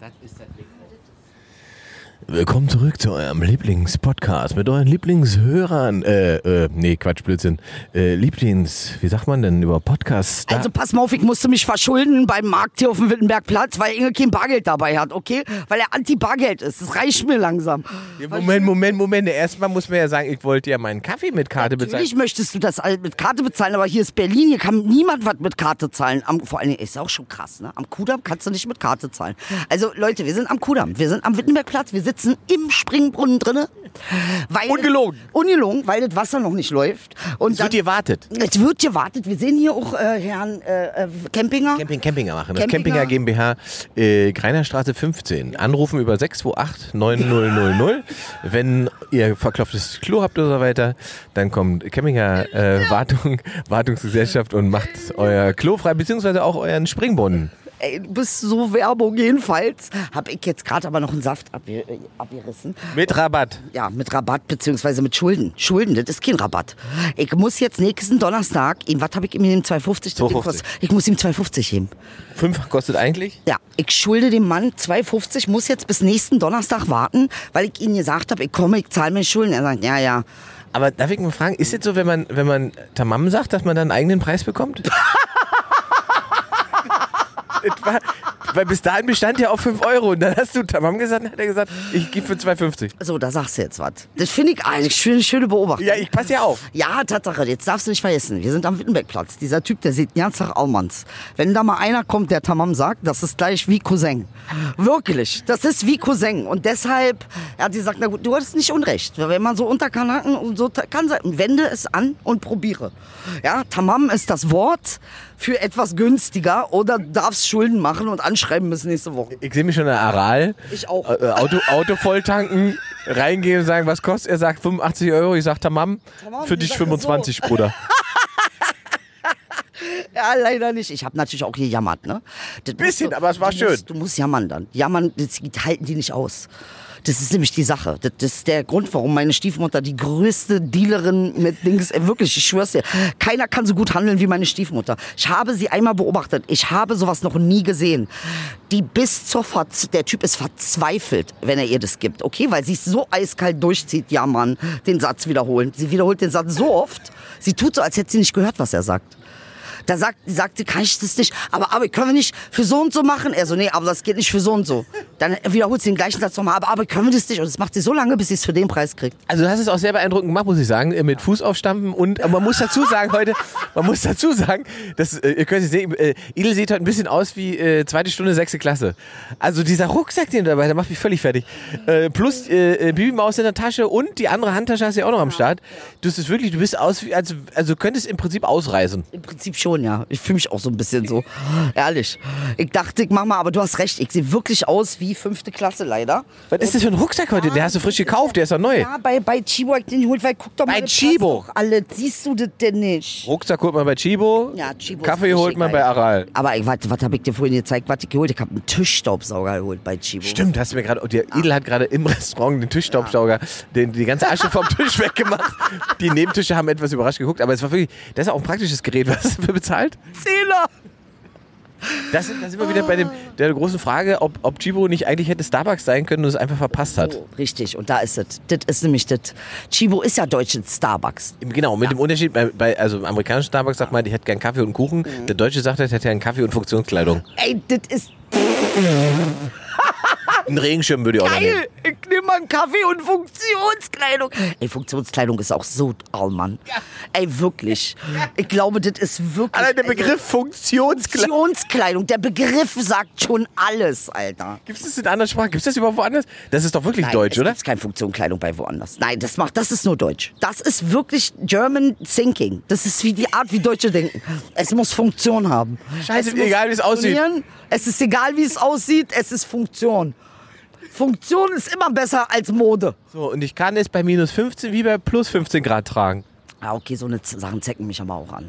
Das ist das Mikro. Willkommen zurück zu eurem Lieblingspodcast mit euren Lieblingshörern. Äh, äh, nee, Quatsch, Blödsinn. Äh, Lieblings, wie sagt man denn über Podcasts? Da- Also pass mal auf, ich musste mich verschulden beim Markt hier auf dem Wittenbergplatz, weil Inge kein Bargeld dabei hat, okay? Weil er Anti-Bargeld ist. Das reicht mir langsam. Ja, Moment, Moment, Moment. Erstmal muss man ja sagen, ich wollte ja meinen Kaffee mit Karte bezahlen. Natürlich möchtest du das alles mit Karte bezahlen, aber hier ist Berlin, hier kann niemand was mit Karte zahlen. Am, vor allen Dingen ist auch schon krass, ne? Am Kudamm kannst du nicht mit Karte zahlen. Also Leute, wir sind am Kudamm, wir sind am Wittenbergplatz, wir sitzen im Springbrunnen drinne. Weil, Ungelogen. Ungelogen, weil das Wasser noch nicht läuft. Und Es wird gewartet. es wird gewartet. Wir sehen hier auch äh, Herrn äh, äh, Campinger. Camping, Campinger machen. Das Campinger. Campinger GmbH, äh, Greinerstraße 15. Anrufen über 628 9000. Wenn ihr verklopftes Klo habt oder so weiter, dann kommt Campinger äh, Wartung, Wartungsgesellschaft und macht euer Klo frei, beziehungsweise auch euren Springbrunnen. Ey, du bist so Werbung jedenfalls. Hab ich jetzt gerade aber noch einen Saft äh, abgerissen. Mit Rabatt. Ja, mit Rabatt beziehungsweise mit Schulden. Schulden, das ist kein Rabatt. Ich muss jetzt nächsten Donnerstag, ihm, was habe ich ihm in dem 250? Das Ding 250. kostet- Ich muss ihm 250 geben. Fünf kostet eigentlich? Ja, ich schulde dem Mann 250, muss jetzt bis nächsten Donnerstag warten, weil ich ihm gesagt habe, ich komme, ich zahle mir Schulden. Er sagt, ja, ja. Aber darf ich mal fragen, ist es so, wenn man, wenn man Tamam sagt, dass man dann einen eigenen Preis bekommt? War, weil bis dahin bestand ja auf 5 Euro und dann hast du Tamam gesagt, hat er gesagt, ich gebe für 2,50. So, da sagst du jetzt was. Das finde ich eigentlich schöne, schöne Beobachtung. Ja, ich passe ja auf. Ja, Tatsache, jetzt darfst du nicht vergessen. Wir sind am Wittenbergplatz. Dieser Typ, der sieht den ganzen Tag Allmanns. Wenn da mal einer kommt, der Tamam sagt, das ist gleich wie Cousin. Wirklich, das ist wie Cousin. Und deshalb, er hat gesagt, na gut, du hattest nicht unrecht. Wenn man so unter Kanaken und so kann sein, wende es an und probiere. Ja, Tamam ist das Wort für etwas günstiger oder darfst Schulden machen und anschreiben bis nächste Woche. Ich sehe mich schon in der Aral. Ich auch. Äh, äh, Auto, Auto voll tanken, reingehen und sagen, was kostet? Er sagt 85 Euro. Ich sag Tamam, Tamam, für dich sagt das 25, Bruder. Ja, leider nicht. Ich habe natürlich auch gejammert, ne? Das Bisschen, du- aber es war schön. Musst, du musst jammern dann. Jammern, das halten die nicht aus. Das ist nämlich die Sache. Das, das ist der Grund, warum meine Stiefmutter die größte Dealerin mit Dings, äh, wirklich, ich schwör's dir, keiner kann so gut handeln wie meine Stiefmutter. Ich habe sie einmal beobachtet. Ich habe sowas noch nie gesehen. Die bis zur Verz der Typ ist verzweifelt, wenn er ihr das gibt, okay? Weil sie es so eiskalt durchzieht, ja Mann, den Satz wiederholen. Sie wiederholt den Satz so oft, sie tut so, als hätte sie nicht gehört, was er sagt. Da sagt, sagt sie, kann ich das nicht, aber, aber können wir nicht für so und so machen? Er so, nee, aber das geht nicht für so und so. Dann wiederholt sie den gleichen Satz nochmal, aber, aber können wir das nicht? Und das macht sie so lange, bis sie es für den Preis kriegt. Also du hast es auch sehr beeindruckend gemacht, muss ich sagen, äh, mit Fuß aufstampfen und aber man muss dazu sagen heute, man muss dazu sagen, dass äh, ihr könnt es sehen, äh, Idel sieht heute ein bisschen aus wie äh, zweite Stunde sechste Klasse. Also dieser Rucksack, den du dabei, der macht mich völlig fertig. Äh, plus äh, äh, Bibi-Maus in der Tasche und die andere Handtasche hast du ja auch noch am Start. Du bist wirklich, du bist aus wie, also, also du könntest im Prinzip ausreisen. Im Prinzip schon, ja. Ich fühle mich auch so ein bisschen so. Ehrlich. Ich dachte, ich mach mal, aber du hast recht. Ich sehe wirklich aus wie fünfte Klasse leider. Was ist das für ein Rucksack heute? Der hast du frisch gekauft, der ist doch neu. Ja, bei, bei Chibo hab ich den geholt, weil guck doch mal. Bei Chibo? Alle, siehst du das denn nicht? Rucksack holt man bei Chibo, Ja, Chibo Kaffee holt man bei. Aral. Aber ich, was, was habe ich dir vorhin gezeigt, was ich geholt? Ich habe einen Tischstaubsauger geholt bei Chibo. Stimmt, hast du mir gerade. Der Idel hat gerade im Restaurant den Tischstaubsauger, den, die ganze Asche vom Tisch weggemacht. Die Nebentische haben etwas überrascht geguckt, aber es war wirklich. Das ist auch ein praktisches Gerät. Was dafür bezahlt? Zehner. Das, sind- wir wieder bei dem, der großen Frage, ob, ob Chibo nicht eigentlich hätte Starbucks sein können und es einfach verpasst hat. So, richtig, und da ist es. Das ist nämlich das. Chibo ist ja deutsches Starbucks. Genau, mit dem Unterschied, bei, bei, also im amerikanischen Starbucks sagt man, ich hätte gern Kaffee und Kuchen. Der Deutsche sagt, er hätte gern Kaffee und Funktionskleidung. Ey, das ist Einen Regenschirm würde ich auch noch nehmen. geil. Ich nehme mal einen Kaffee und Funktionskleidung. Ey, Funktionskleidung ist auch so allmann. Ey, wirklich. Ich glaube, das ist wirklich. Allein der Begriff Funktionskleidung. Funktionskleidung, der Begriff sagt schon alles, Alter. Gibt es das in anderen Sprachen? Gibt es das überhaupt woanders? Das ist doch wirklich Nein, deutsch, es oder? gibt keine Funktionskleidung bei woanders. Nein, das macht, das ist nur Deutsch. Das ist wirklich German Thinking. Das ist wie die Art, wie Deutsche denken. Es muss Funktion haben. Scheiße, es egal, wie es aussieht. Es ist egal, wie es aussieht. Es ist Funktion. Funktion ist immer besser als Mode. So, und ich kann es bei minus 15 wie bei plus 15 Grad tragen. Ja, okay, so eine Z- Sachen zecken mich aber auch an.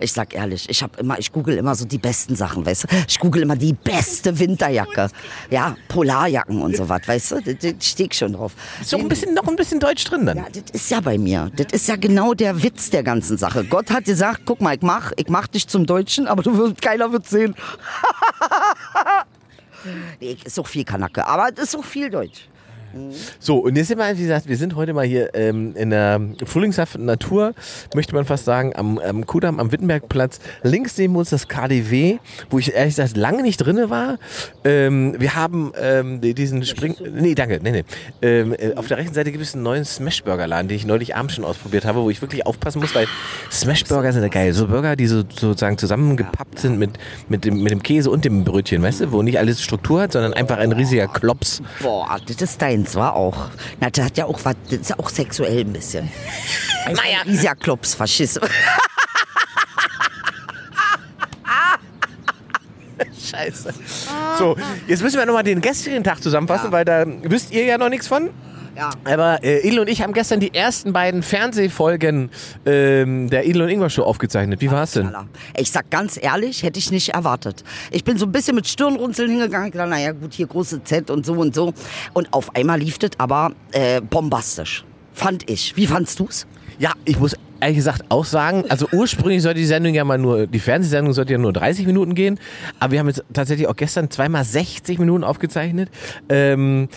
Ich sag ehrlich, ich habe immer, ich google immer so die besten Sachen, weißt du? Ich google immer die beste Winterjacke. Ja, Polarjacken und so was, weißt du? Da, da steh ich schon drauf. Ist doch ein bisschen, noch ein bisschen Deutsch drin dann. Ja, das ist ja bei mir. Das ist ja genau der Witz der ganzen Sache. Gott hat gesagt, guck mal, ich mach, ich mach dich zum Deutschen, aber du wirst, keiner wird sehen. Nee, ist auch viel Kanake, aber ist auch viel Deutsch. So, und jetzt sind wir, wie gesagt, wir sind heute mal hier ähm, in der frühlingshaften Natur, möchte man fast sagen, am, am Kudamm, am Wittenbergplatz. Links neben uns das KDW, wo ich ehrlich gesagt lange nicht drinne war. Ähm, wir haben ähm, diesen Spring... Nee, danke, nee, nee. Ähm, äh, auf der rechten Seite gibt es einen neuen Smashburger-Laden, den ich neulich abends schon ausprobiert habe, wo ich wirklich aufpassen muss, weil Smashburger sind ja geil. So Burger, die so, sozusagen zusammengepappt sind mit, mit, dem, mit dem Käse und dem Brötchen, weißt du, wo nicht alles Struktur hat, sondern einfach ein riesiger Klops. Boah, das ist deins, war auch. Na, das hat ja auch was, das ist ja auch sexuell ein bisschen. Naja. Dieser Klops, Faschist. Scheiße. So, jetzt müssen wir nochmal den gestrigen Tag zusammenfassen, weil da wisst ihr ja noch nichts von. Ja. Aber äh, Idel und ich haben gestern die ersten beiden Fernsehfolgen ähm, der Idel und Ingwer Show aufgezeichnet. Wie war's denn? Ich sag ganz ehrlich, hätte ich nicht erwartet. Ich bin so ein bisschen mit Stirnrunzeln hingegangen. Ich dachte, naja, gut, hier große Z und so und so. Und auf einmal lief das aber äh, bombastisch. Fand ich. Wie fandst du's? Ja, ich muss ehrlich gesagt auch sagen, also ursprünglich sollte die Sendung ja mal nur, die Fernsehsendung sollte ja nur 30 Minuten gehen, aber wir haben jetzt tatsächlich auch gestern zweimal 60 Minuten aufgezeichnet. Ähm,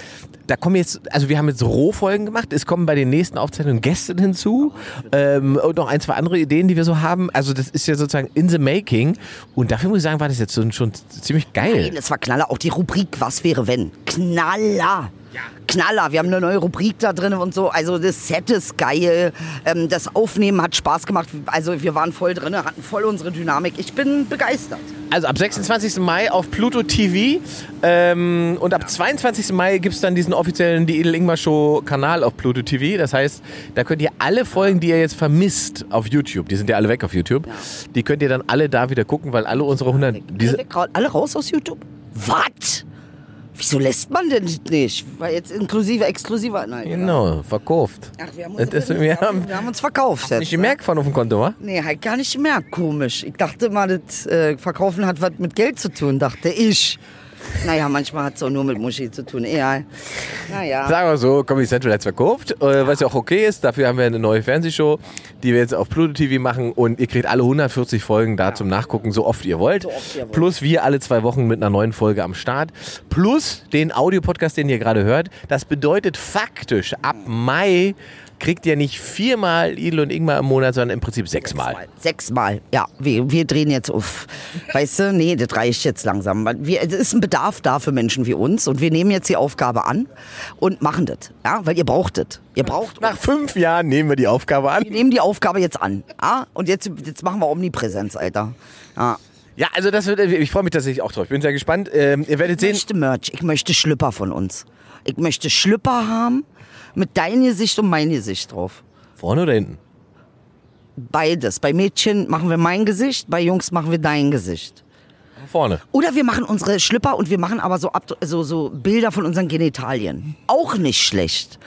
da kommen jetzt, also wir haben jetzt Rohfolgen gemacht, es kommen bei den nächsten Aufzeichnungen Gäste hinzu ähm, und noch ein, zwei andere Ideen, die wir so haben. Also das ist ja sozusagen in the making und dafür muss ich sagen, war das jetzt schon, schon ziemlich geil. Nein, es war Knaller. Auch die Rubrik Was wäre wenn? Knaller. Knaller. Wir haben eine neue Rubrik da drin und so. Also das Set ist geil. Ähm, das Aufnehmen hat Spaß gemacht. Also wir waren voll drin, hatten voll unsere Dynamik. Ich bin begeistert. Also ab 26. Mai auf Pluto TV ähm, und ab 22. Mai gibt es dann diesen offiziellen Die Edel Ingmar Show Kanal auf Pluto TV. Das heißt, da könnt ihr alle Folgen, die ihr jetzt vermisst auf YouTube, die sind ja alle weg auf YouTube, die könnt ihr dann alle da wieder gucken, weil alle unsere 100... Diese, Alle, alle raus aus YouTube? Was? Wieso lässt man denn nicht? Weil jetzt inklusive, exklusiver. Nein, genau, verkauft. Ach, wir haben uns, Das- wir, wir haben, wir haben uns verkauft. Jetzt, Nicht gemerkt von auf dem Konto, wa? Nee, halt gar nicht gemerkt. Komisch. Ich dachte mal, das äh, Verkaufen hat was mit Geld zu tun, dachte ich. Naja, manchmal hat es auch nur mit Muschi zu tun. Egal. Naja. Sagen wir so, Comedy Central hat es verkauft, äh, was ja auch okay ist. Dafür haben wir eine neue Fernsehshow, die wir jetzt auf Pluto TV machen und ihr kriegt alle 140 Folgen da zum Nachgucken, so oft ihr wollt. So oft ihr wollt. Plus wir alle zwei Wochen mit einer neuen Folge am Start. Plus den Audiopodcast, den ihr gerade hört. Das bedeutet faktisch, ab Mai kriegt ihr nicht viermal Idel und Ingmar im Monat, sondern im Prinzip sechsmal. Sechsmal. Ja, wir, wir drehen jetzt auf. Weißt du, nee, das reicht jetzt langsam. Wir, es ist ein Bedarf da für Menschen wie uns und wir nehmen jetzt die Aufgabe an und machen das. Ja, weil ihr braucht das. Ihr braucht Nach fünf Jahren nehmen wir die Aufgabe an. Wir nehmen die Aufgabe jetzt an. Ja? Und jetzt, jetzt machen wir Omnipräsenz, Alter. Ja. Ja, also das wird, ich freue mich tatsächlich auch drauf. Ich bin sehr gespannt. Ähm, ihr werdet Ich sehen. möchte Merch. Ich möchte Schlüpper von uns. Ich möchte Schlüpper haben mit dein Gesicht und mein Gesicht drauf. Vorne oder hinten? Beides. Bei Mädchen machen wir mein Gesicht, bei Jungs machen wir dein Gesicht. Vorne. Oder wir machen unsere Schlüpper und wir machen aber so, so, so Bilder von unseren Genitalien. Auch nicht schlecht.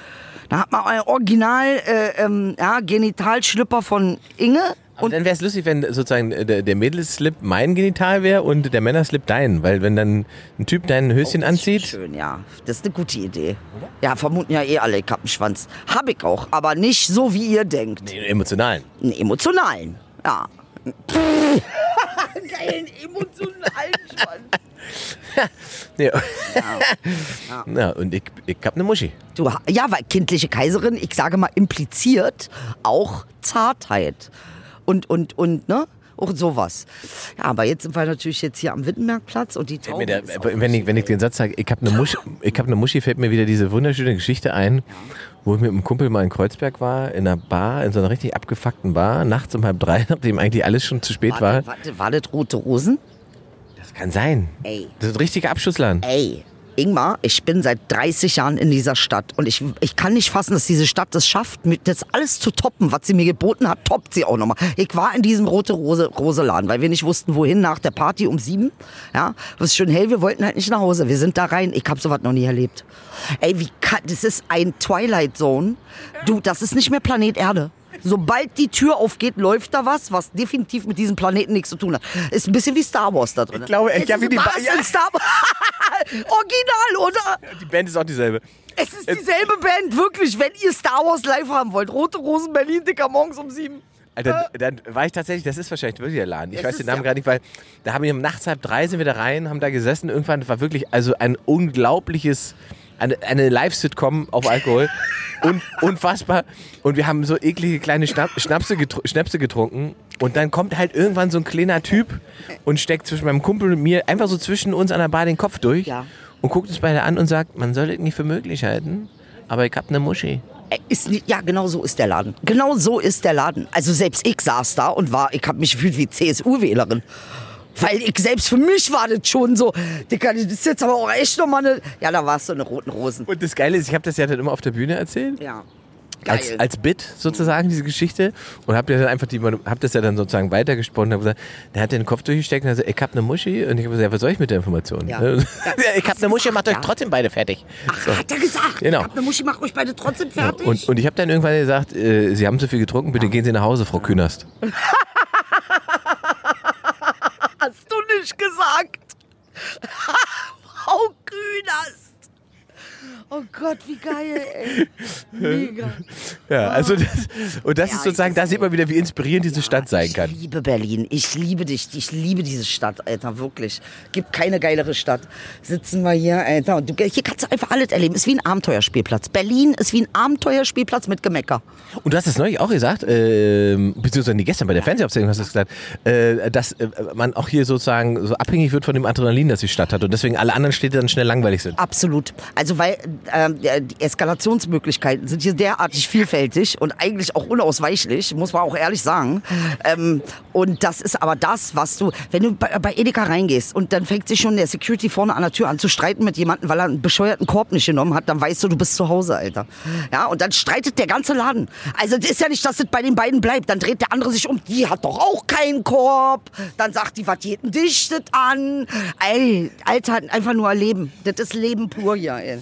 Da hat man ein Original äh, ähm, ja, Genitalschlüpper von Inge. Und dann wäre es lustig, wenn sozusagen der, der Mädelslip mein Genital wäre und der Männerslip dein. Weil wenn dann ein Typ dein Höschen anzieht, Schön, ja. Das ist eine gute Idee. Ja, vermuten ja eh alle, ich hab einen Schwanz. Hab ich auch, aber nicht so, wie ihr denkt. den emotionalen. Einen emotionalen. Ja. Geilen emotionalen Schwanz. Ja. ja. und ich, ich hab eine Muschi. Du, ja, weil kindliche Kaiserin, ich sage mal, impliziert auch Zartheit. Und, und, und, ne? Auch sowas. Ja, aber jetzt sind wir natürlich jetzt hier am Wittenbergplatz und die Taube der, wenn, ich, wenn ich den Satz sage, ich habe eine Muschi, ich eine Muschi, fällt mir wieder diese wunderschöne Geschichte ein, wo ich mit einem Kumpel mal in Kreuzberg war, in einer Bar, in so einer richtig abgefuckten Bar, nachts um halb drei, nachdem eigentlich alles schon zu spät war. Warte, warte, war das Rote Rosen? Das kann sein. Ey. Das ist ein richtiger Abschussladen. Ey, Ingmar, ich bin seit 30 Jahren in dieser Stadt und ich, ich kann nicht fassen, dass diese Stadt es schafft, mit das alles zu toppen, was sie mir geboten hat, toppt sie auch nochmal. Ich war in diesem rote Rose, Rose Laden, weil wir nicht wussten, wohin nach der Party um sieben. Ja, ist schön hell, wir wollten halt nicht nach Hause. Wir sind da rein. Ich habe sowas noch nie erlebt. Ey, wie kann, das ist ein Twilight Zone. Du, das ist nicht mehr Planet Erde. Sobald die Tür aufgeht, läuft da was, was definitiv mit diesem Planeten nichts zu tun hat. Ist ein bisschen wie Star Wars da drin. Ich glaube echt, ja, wie die was Ba- ja. Star Wars. Original, oder? Die Band ist auch dieselbe. Es ist dieselbe Band, wirklich. Wenn ihr Star Wars live haben wollt, Rote Rosen Berlin, Dicker morgens um sieben. Alter, dann war ich tatsächlich, das ist wahrscheinlich wirklich der Laden. Ich Es weiß den Namen ja- gerade nicht, weil da haben wir nachts halb drei sind wir da rein, haben da gesessen. Irgendwann war wirklich also ein unglaubliches, eine, eine Live-Sitcom auf Alkohol. Un, unfassbar. Und wir haben so eklige kleine Schnapp, Schnapse, getru Schnäpse getrunken. Und dann kommt halt irgendwann so ein kleiner Typ und steckt zwischen meinem Kumpel und mir einfach so zwischen uns an der Bar den Kopf durch Ja. und guckt uns beide an und sagt, man soll es nicht für möglich halten, aber ich hab eine Muschi. Äh, Ist ja, genau so ist der Laden. Genau so ist der Laden. Also selbst ich saß da und war, ich habe mich gefühlt wie CSU-Wählerin. Weil ich selbst für mich war das schon so, Dicker, das ist jetzt aber auch echt nochmal eine. Ja, da warst du eine roten Rosen. Und das Geile ist, ich habe das ja dann immer auf der Bühne erzählt. Ja. Geil. als, als Bit sozusagen, diese Geschichte. Und hab ja dann einfach die, hab das ja dann sozusagen weitergesponnen und hab gesagt, der hat den Kopf durchgesteckt und hat gesagt, ich hab eine Muschi. Und ich hab gesagt, ja, was soll ich mit der Information? Ja. Ne? Ja. ich hab eine Muschi, macht euch Ja. trotzdem beide fertig. Ach, So. hat er gesagt? Genau. Ich hab eine Muschi, mach euch beide trotzdem fertig. Und, und ich habe dann irgendwann gesagt, äh, Sie haben zu viel getrunken, bitte gehen Sie nach Hause, Frau Künast. Nicht gesagt? Frau Kühnerst. Oh Gott, wie geil, ey. Mega. Ja, also das, und das Ja, ist sozusagen, da sieht man wieder, wie inspirierend diese Stadt sein kann. Ich liebe Berlin. Ich liebe dich. Ich liebe diese Stadt, Alter. Wirklich. Gibt keine geilere Stadt. Sitzen wir hier, Alter. Und du, hier kannst du einfach alles erleben. Ist wie ein Abenteuerspielplatz. Berlin ist wie ein Abenteuerspielplatz mit Gemecker. Und du hast es neulich auch gesagt, ähm, beziehungsweise gestern bei der Fernsehaufzeichnung hast du es gesagt, äh, dass äh, man auch hier sozusagen so abhängig wird von dem Adrenalin, das die Stadt hat und deswegen alle anderen Städte dann schnell langweilig sind. Absolut. Also weil die Eskalationsmöglichkeiten sind hier derartig vielfältig und eigentlich auch unausweichlich, muss man auch ehrlich sagen. Ähm, und das ist aber das, was du, wenn du bei, Edeka reingehst und dann fängt sich schon der Security vorne an der Tür an zu streiten mit jemandem, weil er einen bescheuerten Korb nicht genommen hat, dann weißt du, du bist zu Hause, Alter. Ja, und dann streitet der ganze Laden. Also das ist ja nicht, dass es bei den beiden bleibt. Dann dreht der andere sich um, die hat doch auch keinen Korb. Dann sagt die, was geht denn dich das an? Ey, Alter, einfach nur erleben. Das ist Leben pur hier, ey.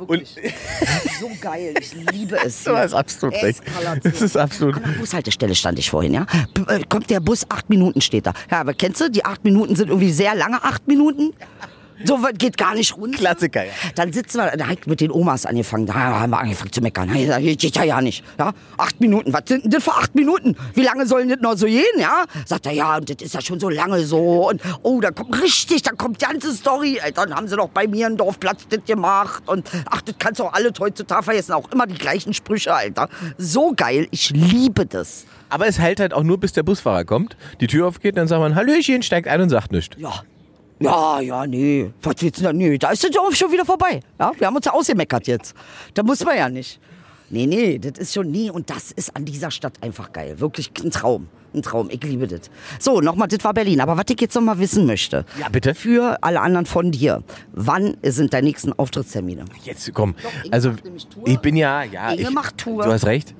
Wirklich. so geil. Ich liebe es. Du hast absolut recht. Das ist absolut. An der Bushaltestelle stand ich vorhin, ja. Äh, kommt der Bus, acht Minuten steht da. Ja, aber kennst du, die acht Minuten sind irgendwie sehr lange acht Minuten. So weit geht gar nicht runter. Klassiker, ja. Dann sitzen wir, da hat mit den Omas angefangen, da haben wir angefangen zu meckern. Ja, Hier geht ja ja nicht. Ja, acht Minuten, was sind denn das für acht Minuten? Wie lange sollen das noch so gehen, ja? Sagt er, ja, und das ist ja schon so lange so. Und oh, da kommt richtig, da kommt die ganze Story. Alter, dann haben sie doch bei mir einen Dorfplatz das gemacht. Und ach, das kannst du auch alle heutzutage vergessen. Auch immer die gleichen Sprüche, Alter. So geil, ich liebe das. Aber es hält halt auch nur, bis der Busfahrer kommt, die Tür aufgeht, dann sagt man Hallöchen, steigt ein und sagt nichts. Ja. Ja, ja, nee. Was willst du denn? Nee, da ist das auch schon wieder vorbei. Ja, wir haben uns ja ausgemeckert jetzt. Da muss man ja nicht. Nee, nee, das ist schon, nee, und das ist an dieser Stadt einfach geil. Wirklich ein Traum. Ein Traum, ich liebe das. So, nochmal, das war Berlin. Aber was ich jetzt nochmal wissen möchte. Ja, bitte. Für alle anderen von dir. Wann sind deine nächsten Auftrittstermine? Jetzt komm. Inge Also ich bin ja, ja. Inge ich, macht Tour. Du hast recht.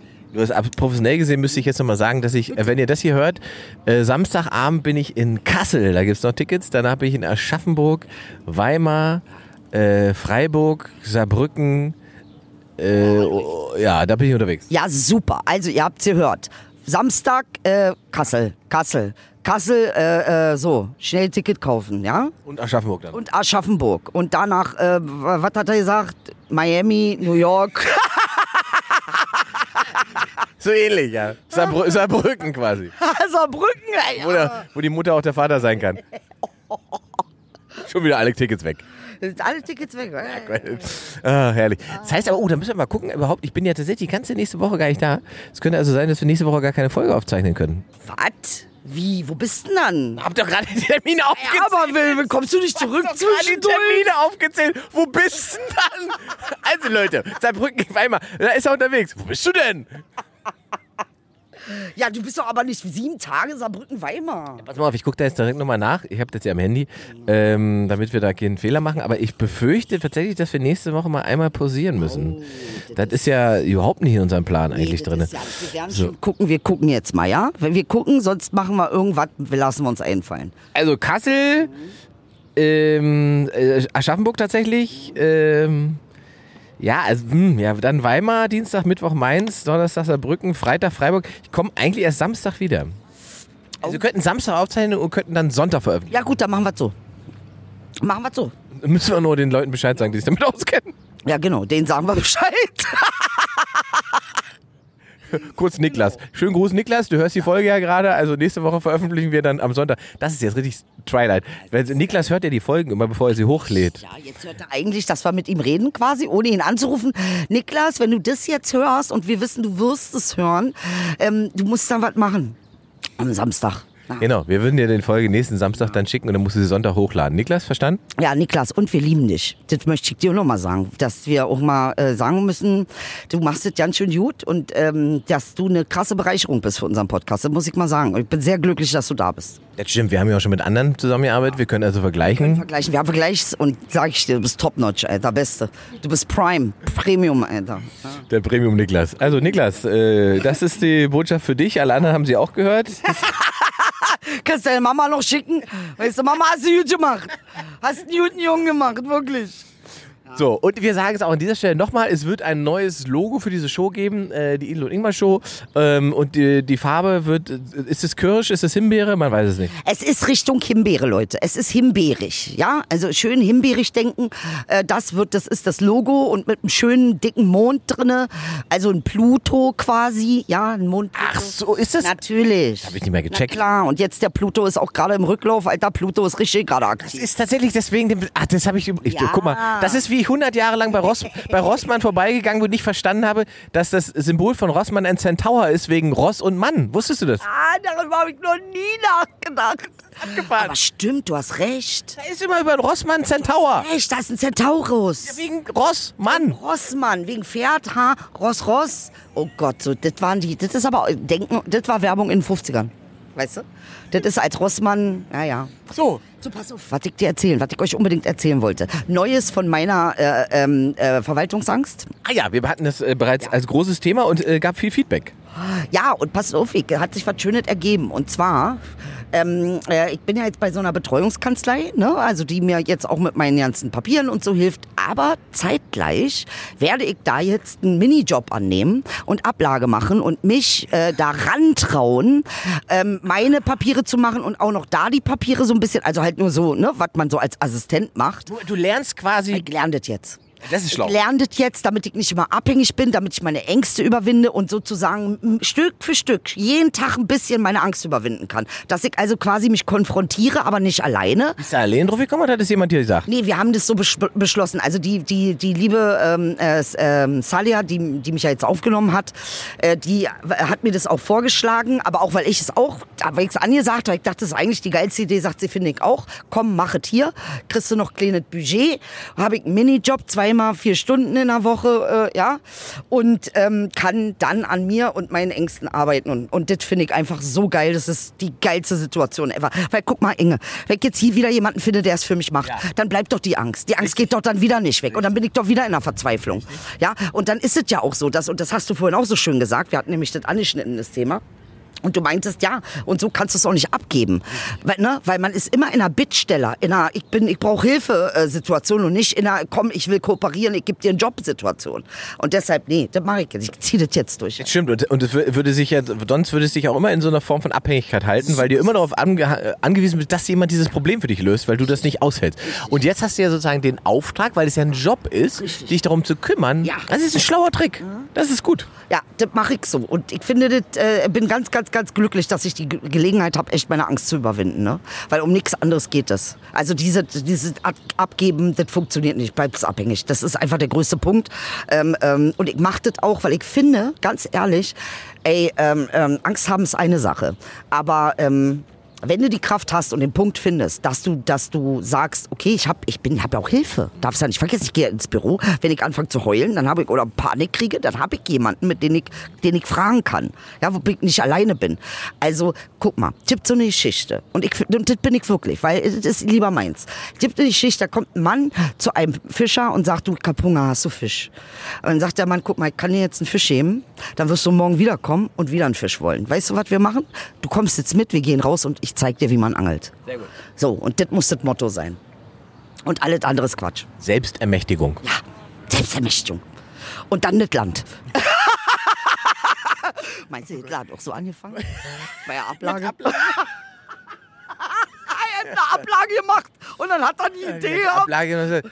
Professionell gesehen, müsste ich jetzt nochmal sagen, dass ich, wenn ihr das hier hört, äh, Samstagabend bin ich in Kassel, da gibt's noch Tickets. Danach bin ich in Aschaffenburg, Weimar, äh, Freiburg, Saarbrücken. Äh, ja, da bin ich unterwegs. Ja, super. Also, ihr habt's gehört. Samstag, äh, Kassel, Kassel. Kassel, äh, äh, so, schnell Ticket kaufen, ja? Und Aschaffenburg dann. und Aschaffenburg. Und danach, äh, was hat er gesagt? Miami, New York. So ähnlich, ja. Saarbrü Saarbrücken quasi. Saarbrücken, ey. Wo, der, wo die Mutter auch der Vater sein kann. Schon wieder alle Tickets weg. Sind alle Tickets weg. oder? Ah, herrlich. Das heißt aber, oh, da müssen wir mal gucken, überhaupt, ich bin ja tatsächlich die ganze nächste Woche gar nicht da. Es könnte also sein, dass wir nächste Woche gar keine Folge aufzeichnen können. Was? Wie? Wo bist du denn dann? Hab doch gerade die Termine Ja, aufgezählt. aber will, kommst du nicht zurück gerade die? Termine aufgezählt. Wo bist du denn dann? Also Leute, Saarbrücken, Weimar, da ist er unterwegs. Wo bist du denn? Ja, du bist doch aber nicht sieben Tage Saarbrücken, Weimar. Pass mal auf, ich gucke da jetzt direkt nochmal nach. Ich habe das ja am Handy, ähm, damit wir da keinen Fehler machen. Aber ich befürchte tatsächlich, dass wir nächste Woche mal einmal pausieren müssen. das ist ja überhaupt nicht in unserem Plan eigentlich Oh, Nee, drin. das ist Ja, wir werden schon gucken, wir gucken jetzt mal, ja? Wenn wir gucken, sonst machen wir irgendwas, wir lassen wir uns einfallen. Also Kassel, ähm, äh, Aschaffenburg tatsächlich, ähm, ja, also, hm, ja, dann Weimar, Dienstag, Mittwoch Mainz, Donnerstag Saarbrücken, Freitag Freiburg. Ich komme eigentlich erst Samstag wieder. Also wir könnten Samstag aufzeichnen und könnten dann Sonntag veröffentlichen. Ja gut, dann machen wir so. Machen wir so. Dann müssen wir nur den Leuten Bescheid sagen, die sich damit auskennen. Ja genau, denen sagen wir Bescheid. Kurz Niklas. Schönen Gruß, Niklas. Du hörst die Folge ja gerade. Also nächste Woche veröffentlichen wir dann am Sonntag. Das ist jetzt richtig Twilight. Weil Niklas hört ja die Folgen immer, bevor er sie hochlädt. Ja, jetzt hört er eigentlich, dass wir mit ihm reden quasi, ohne ihn anzurufen. Niklas, wenn du das jetzt hörst und wir wissen, du wirst es hören, ähm, du musst dann was machen. Am Samstag. Genau, wir würden dir den Folge nächsten Samstag dann schicken und dann musst du sie Sonntag hochladen. Niklas, verstanden? Ja, Niklas, und wir lieben dich. Das möchte ich dir noch mal sagen, dass wir auch mal äh, sagen müssen, du machst es ganz schön gut und ähm, dass du eine krasse Bereicherung bist für unseren Podcast. Das muss ich mal sagen. Und ich bin sehr glücklich, dass du da bist. Das stimmt, wir haben ja auch schon mit anderen zusammengearbeitet. Wir können also vergleichen. Vergleichen. Wir haben Vergleichs und sag ich dir, du bist Top-Notch, Alter, Beste. Du bist Prime, Premium, Alter. Der Premium Niklas. Also Niklas, äh, das ist die Botschaft für dich. Alle anderen haben sie auch gehört. Kannst deine Mama noch schicken? Weißt du, Mama, hast du gut gemacht. Hast einen guten Jungen gemacht, wirklich. So, und wir sagen es auch an dieser Stelle nochmal, es wird ein neues Logo für diese Show geben, äh, die Idel und Ingmar Show. Ähm, und die, die Farbe wird, ist es Kirsch, ist es Himbeere? Man weiß es nicht. Es ist Richtung Himbeere, Leute. Es ist himbeerig, ja? Also schön himbeerig denken. Äh, das wird, das ist das Logo und mit einem schönen dicken Mond drinne. Also ein Pluto quasi, ja, ein Mond. Ach so, ist das? Natürlich. Hab ich nicht mehr gecheckt. Na klar, und jetzt der Pluto ist auch gerade im Rücklauf. Alter, Pluto ist richtig gerade Das aktiv. ist tatsächlich deswegen, ach, das habe ich, ich Ja. guck mal, das ist wie ich 100 Jahre lang bei, Ross, bei Rossmann vorbeigegangen bin und nicht verstanden habe, dass das Symbol von Rossmann ein Centaur ist wegen Ross und Mann. Wusstest du das? Ah, darüber habe ich noch nie nachgedacht. Abgefahren. Aber stimmt, du hast recht. Da ist immer über den Rossmann Centaur. Echt, das ist ein Centaurus. Wegen Ross, Mann. Rossmann, wegen Pferd, ha, Ross, Ross. Oh Gott, so, das waren die, das ist aber, denken, das war Werbung in den 50ern. Weißt du? Das ist als Rossmann, naja. So. So, pass auf, was ich dir erzählen, was ich euch unbedingt erzählen wollte. Neues von meiner äh, ähm, äh, Verwaltungsangst. Ah ja, wir hatten das äh, bereits als großes Thema und äh, gab viel Feedback. Ja, und pass auf, ich, hat sich was Schönes ergeben. Und zwar, ähm, äh, ich bin ja jetzt bei so einer Betreuungskanzlei, ne? also die mir jetzt auch mit meinen ganzen Papieren und so hilft. Aber zeitgleich werde ich da jetzt einen Minijob annehmen und Ablage machen und mich äh, da rantrauen, ähm, meine Papiere zu machen und auch noch da die Papiere so ein bisschen, also halt nur so, ne, was man so als Assistent macht. Du, du lernst quasi. Ich lerne das jetzt. Das ist schlau. Ich lerne das jetzt, damit ich nicht immer abhängig bin, damit ich meine Ängste überwinde und sozusagen Stück für Stück jeden Tag ein bisschen meine Angst überwinden kann. Dass ich also quasi mich konfrontiere, aber nicht alleine. Bist du allein drauf gekommen oder hat das jemand dir gesagt? Nee, wir haben das so besch beschlossen. Also die, die, die liebe ähm, äh, ähm, Salia, die, die mich ja jetzt aufgenommen hat, äh, die hat mir das auch vorgeschlagen, aber auch weil ich es auch, weil ich es angesagt habe, ich dachte, das ist eigentlich die geilste Idee, sagt sie, finde ich auch. Komm, mach es hier. Kriegst du noch kleines Budget. Habe ich einen Minijob, zweimal vier Stunden in der Woche, äh, ja. Und ähm, kann dann an mir und meinen Ängsten arbeiten. Und, und das finde ich einfach so geil. Das ist die geilste Situation ever. Weil guck mal, Inge, wenn ich jetzt hier wieder jemanden finde, der es für mich macht, dann bleibt doch die Angst. Die Angst geht doch dann wieder nicht weg. Und dann bin ich doch wieder in der Verzweiflung. Ja, und dann ist es ja auch so, dass, und das hast du vorhin auch so schön gesagt, wir hatten nämlich das angeschnitten, das Thema. Und du meintest, ja, und so kannst du es auch nicht abgeben. Weil, ne? Weil man ist immer in einer Bittsteller, in einer Ich bin, ich brauche Hilfe-Situation und nicht in einer Komm, ich will kooperieren, ich gebe dir einen Job-Situation. Und deshalb, nee, das mache ich jetzt. Ich ziehe das jetzt durch. Das stimmt, und, und würde sich ja, sonst würde es sich auch immer in so einer Form von Abhängigkeit halten, weil du immer darauf ange äh, angewiesen bist, dass jemand dieses Problem für dich löst, weil du das nicht aushältst. Und jetzt hast du ja sozusagen den Auftrag, weil es ja ein Job ist, dich darum zu kümmern. Ja. Das ist ein schlauer Trick. Das ist gut. Ja, das mache ich so. Und ich finde, das, äh, bin ganz, ganz, ganz glücklich, dass ich die Ge- Gelegenheit habe, echt meine Angst zu überwinden. Ne? Weil um nichts anderes geht es. Also diese, dieses Ab Abgeben, das funktioniert nicht. Bleibst abhängig. Das ist einfach der größte Punkt. Ähm, ähm, und ich mache das auch, weil ich finde, ganz ehrlich, ey, ähm, ähm, Angst haben ist eine Sache. Aber ähm, wenn du die Kraft hast und den Punkt findest, dass du, dass du sagst, okay, ich habe ich bin, hab ja auch Hilfe. Darfst ja nicht vergessen, ich gehe ins Büro, wenn ich anfange zu heulen, dann habe ich oder Panik kriege, dann habe ich jemanden, mit dem ich, den ich fragen kann, ja, wo ich nicht alleine bin. Also guck mal, tippt so eine Geschichte und ich das bin ich wirklich, weil das ist lieber meins. Tippt eine Geschichte, da kommt ein Mann zu einem Fischer und sagt, du Hunger, hast du Fisch? Und dann sagt der Mann, guck mal, ich kann dir jetzt einen Fisch geben, dann wirst du morgen wiederkommen und wieder einen Fisch wollen. Weißt du, was wir machen? Du kommst jetzt mit, wir gehen raus und ich zeig dir, wie man angelt. Sehr gut. So, und das muss das Motto sein. Und alles andere ist Quatsch. Selbstermächtigung. Ja, Selbstermächtigung. Und dann das Land. Meinst du, Hitler hat auch so angefangen? Bei der Ablage? er hat eine Ablage gemacht und dann hat er die Idee gehabt. Ablage,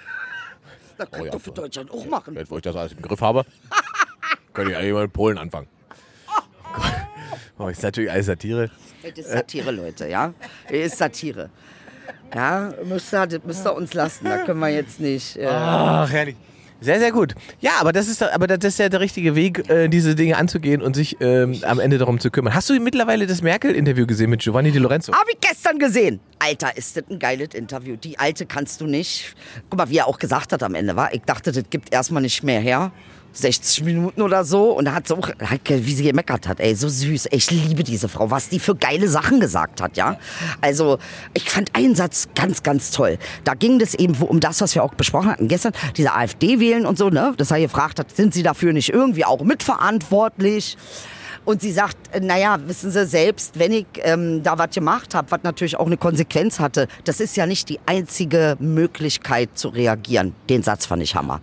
Das kann Oh ja, doch für Deutschland auch machen. jetzt, wo ich das alles im Griff habe, könnte ich eigentlich mal in Polen anfangen. Oh, ist natürlich alles Satire. Das ist Satire, Leute, ja. Das ist Satire. Ja, müsst ihr, das müsst ihr uns lassen. Da können wir jetzt nicht. Äh, Ach, herrlich. Sehr, sehr gut. Ja, aber das ist, aber das ist ja der richtige Weg, äh, diese Dinge anzugehen und sich ähm, am Ende darum zu kümmern. Hast du mittlerweile das Merkel-Interview gesehen mit Giovanni Di Lorenzo? Habe ich gestern gesehen. Alter, ist das ein geiles Interview. Die alte kannst du nicht. Guck mal, wie er auch gesagt hat am Ende, war. Ich dachte, das gibt erstmal nicht mehr her. 60 Minuten oder so und hat so, wie sie gemeckert hat, ey, so süß. Ich liebe diese Frau, was die für geile Sachen gesagt hat, ja. Also, ich fand einen Satz ganz, ganz toll. Da ging es eben um das, was wir auch besprochen hatten gestern, diese AfD wählen und so, ne, dass er gefragt hat, sind sie dafür nicht irgendwie auch mitverantwortlich? Und sie sagt, äh, naja, wissen Sie selbst, wenn ich ähm, da was gemacht habe, was natürlich auch eine Konsequenz hatte, das ist ja nicht die einzige Möglichkeit zu reagieren. Den Satz fand ich Hammer.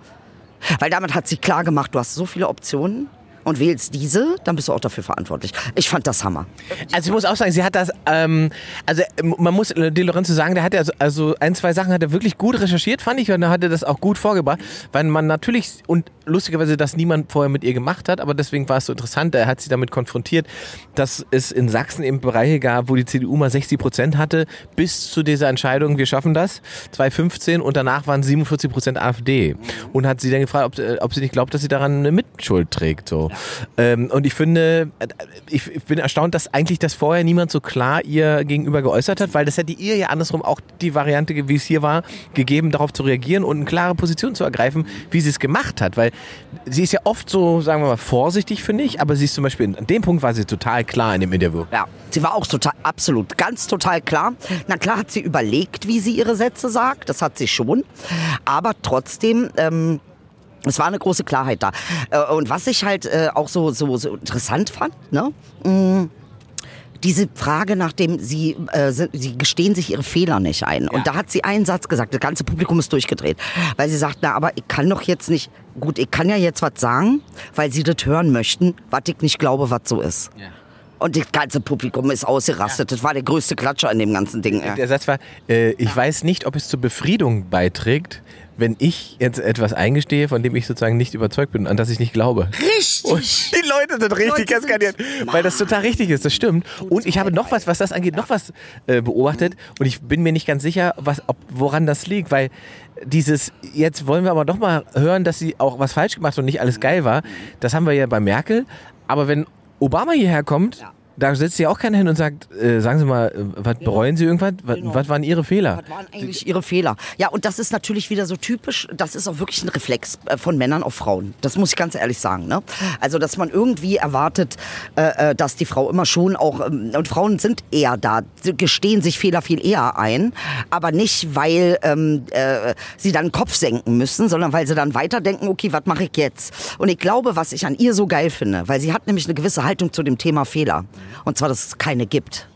Weil damit hat sie klar gemacht, du hast so viele Optionen und wählst diese, dann bist du auch dafür verantwortlich. Ich fand das Hammer. Also ich muss auch sagen, sie hat das, ähm, also ähm, man muss De Lorenzo sagen, der hat ja so- also ein, zwei Sachen hat er wirklich gut recherchiert, fand ich, und er hatte das auch gut vorgebracht, weil man natürlich, und lustigerweise das niemand vorher mit ihr gemacht hat, aber deswegen war es so interessant, er hat sie damit konfrontiert, dass es in Sachsen eben Bereiche gab, wo die CDU mal 60 Prozent hatte, bis zu dieser Entscheidung, wir schaffen das, 2015 und danach waren 47 Prozent AfD. Und hat sie dann gefragt, ob, äh, ob sie nicht glaubt, dass sie daran eine Mitschuld trägt, so. Ähm, und ich finde, äh, ich, ich bin erstaunt, dass eigentlich das vorher niemand so klar ihr gegenüber geäußert hat, weil das hätte ihr ja andersrum auch die Variante, wie es hier war, gegeben, darauf zu reagieren und eine klare Position zu ergreifen, wie sie es gemacht hat. Weil sie ist ja oft so, sagen wir mal, vorsichtig, finde ich, aber sie ist zum Beispiel, an dem Punkt war sie total klar in dem Interview. Ja, sie war auch total, absolut, ganz total klar. Na klar hat sie überlegt, wie sie ihre Sätze sagt, das hat sie schon. Aber trotzdem, ähm, es war eine große Klarheit da. Äh, Und was ich halt äh, auch so, so, so interessant fand, ne? mm, Diese Frage nach dem, sie, äh, sind- sie gestehen sich ihre Fehler nicht ein. Und da hat sie einen Satz gesagt, das ganze Publikum ist durchgedreht. Weil sie sagt, na, aber ich kann doch jetzt nicht, gut, ich kann ja jetzt was sagen, weil sie das hören möchten, was ich nicht glaube, was so ist. Und das ganze Publikum ist ausgerastet. Das war der größte Klatscher in dem ganzen Ding. Ja. Der Satz war, äh, ich weiß nicht, ob es zur Befriedung beiträgt, wenn ich jetzt etwas eingestehe, von dem ich sozusagen nicht überzeugt bin, an das ich nicht glaube. Richtig! Und die Leute sind richtig Leute sind- eskaliert, weil das total richtig ist, das stimmt. Und ich habe noch was, was das angeht, noch was äh, beobachtet und ich bin mir nicht ganz sicher, was, ob, woran das liegt, weil dieses, jetzt wollen wir aber doch mal hören, dass sie auch was falsch gemacht und nicht alles geil war, das haben wir ja bei Merkel, aber wenn Obama hierher kommt, Ja. Da setzt sich auch keiner hin und sagt, äh, sagen Sie mal, äh, was bereuen Sie irgendwas? Was, Genau. was waren Ihre Fehler? Was waren eigentlich ihre Fehler? Ja, und das ist natürlich wieder so typisch, das ist auch wirklich ein Reflex äh, von Männern auf Frauen. Das muss ich ganz ehrlich sagen. Ne? Also, dass man irgendwie erwartet, äh, äh, dass die Frau immer schon auch, ähm, und Frauen sind eher da, gestehen sich Fehler viel eher ein, aber nicht, weil ähm, äh, sie dann den Kopf senken müssen, sondern weil sie dann weiterdenken, okay, was mache ich jetzt? Und ich glaube, was ich an ihr so geil finde, weil sie hat nämlich eine gewisse Haltung zu dem Thema Fehler. Und zwar, dass es keine gibt.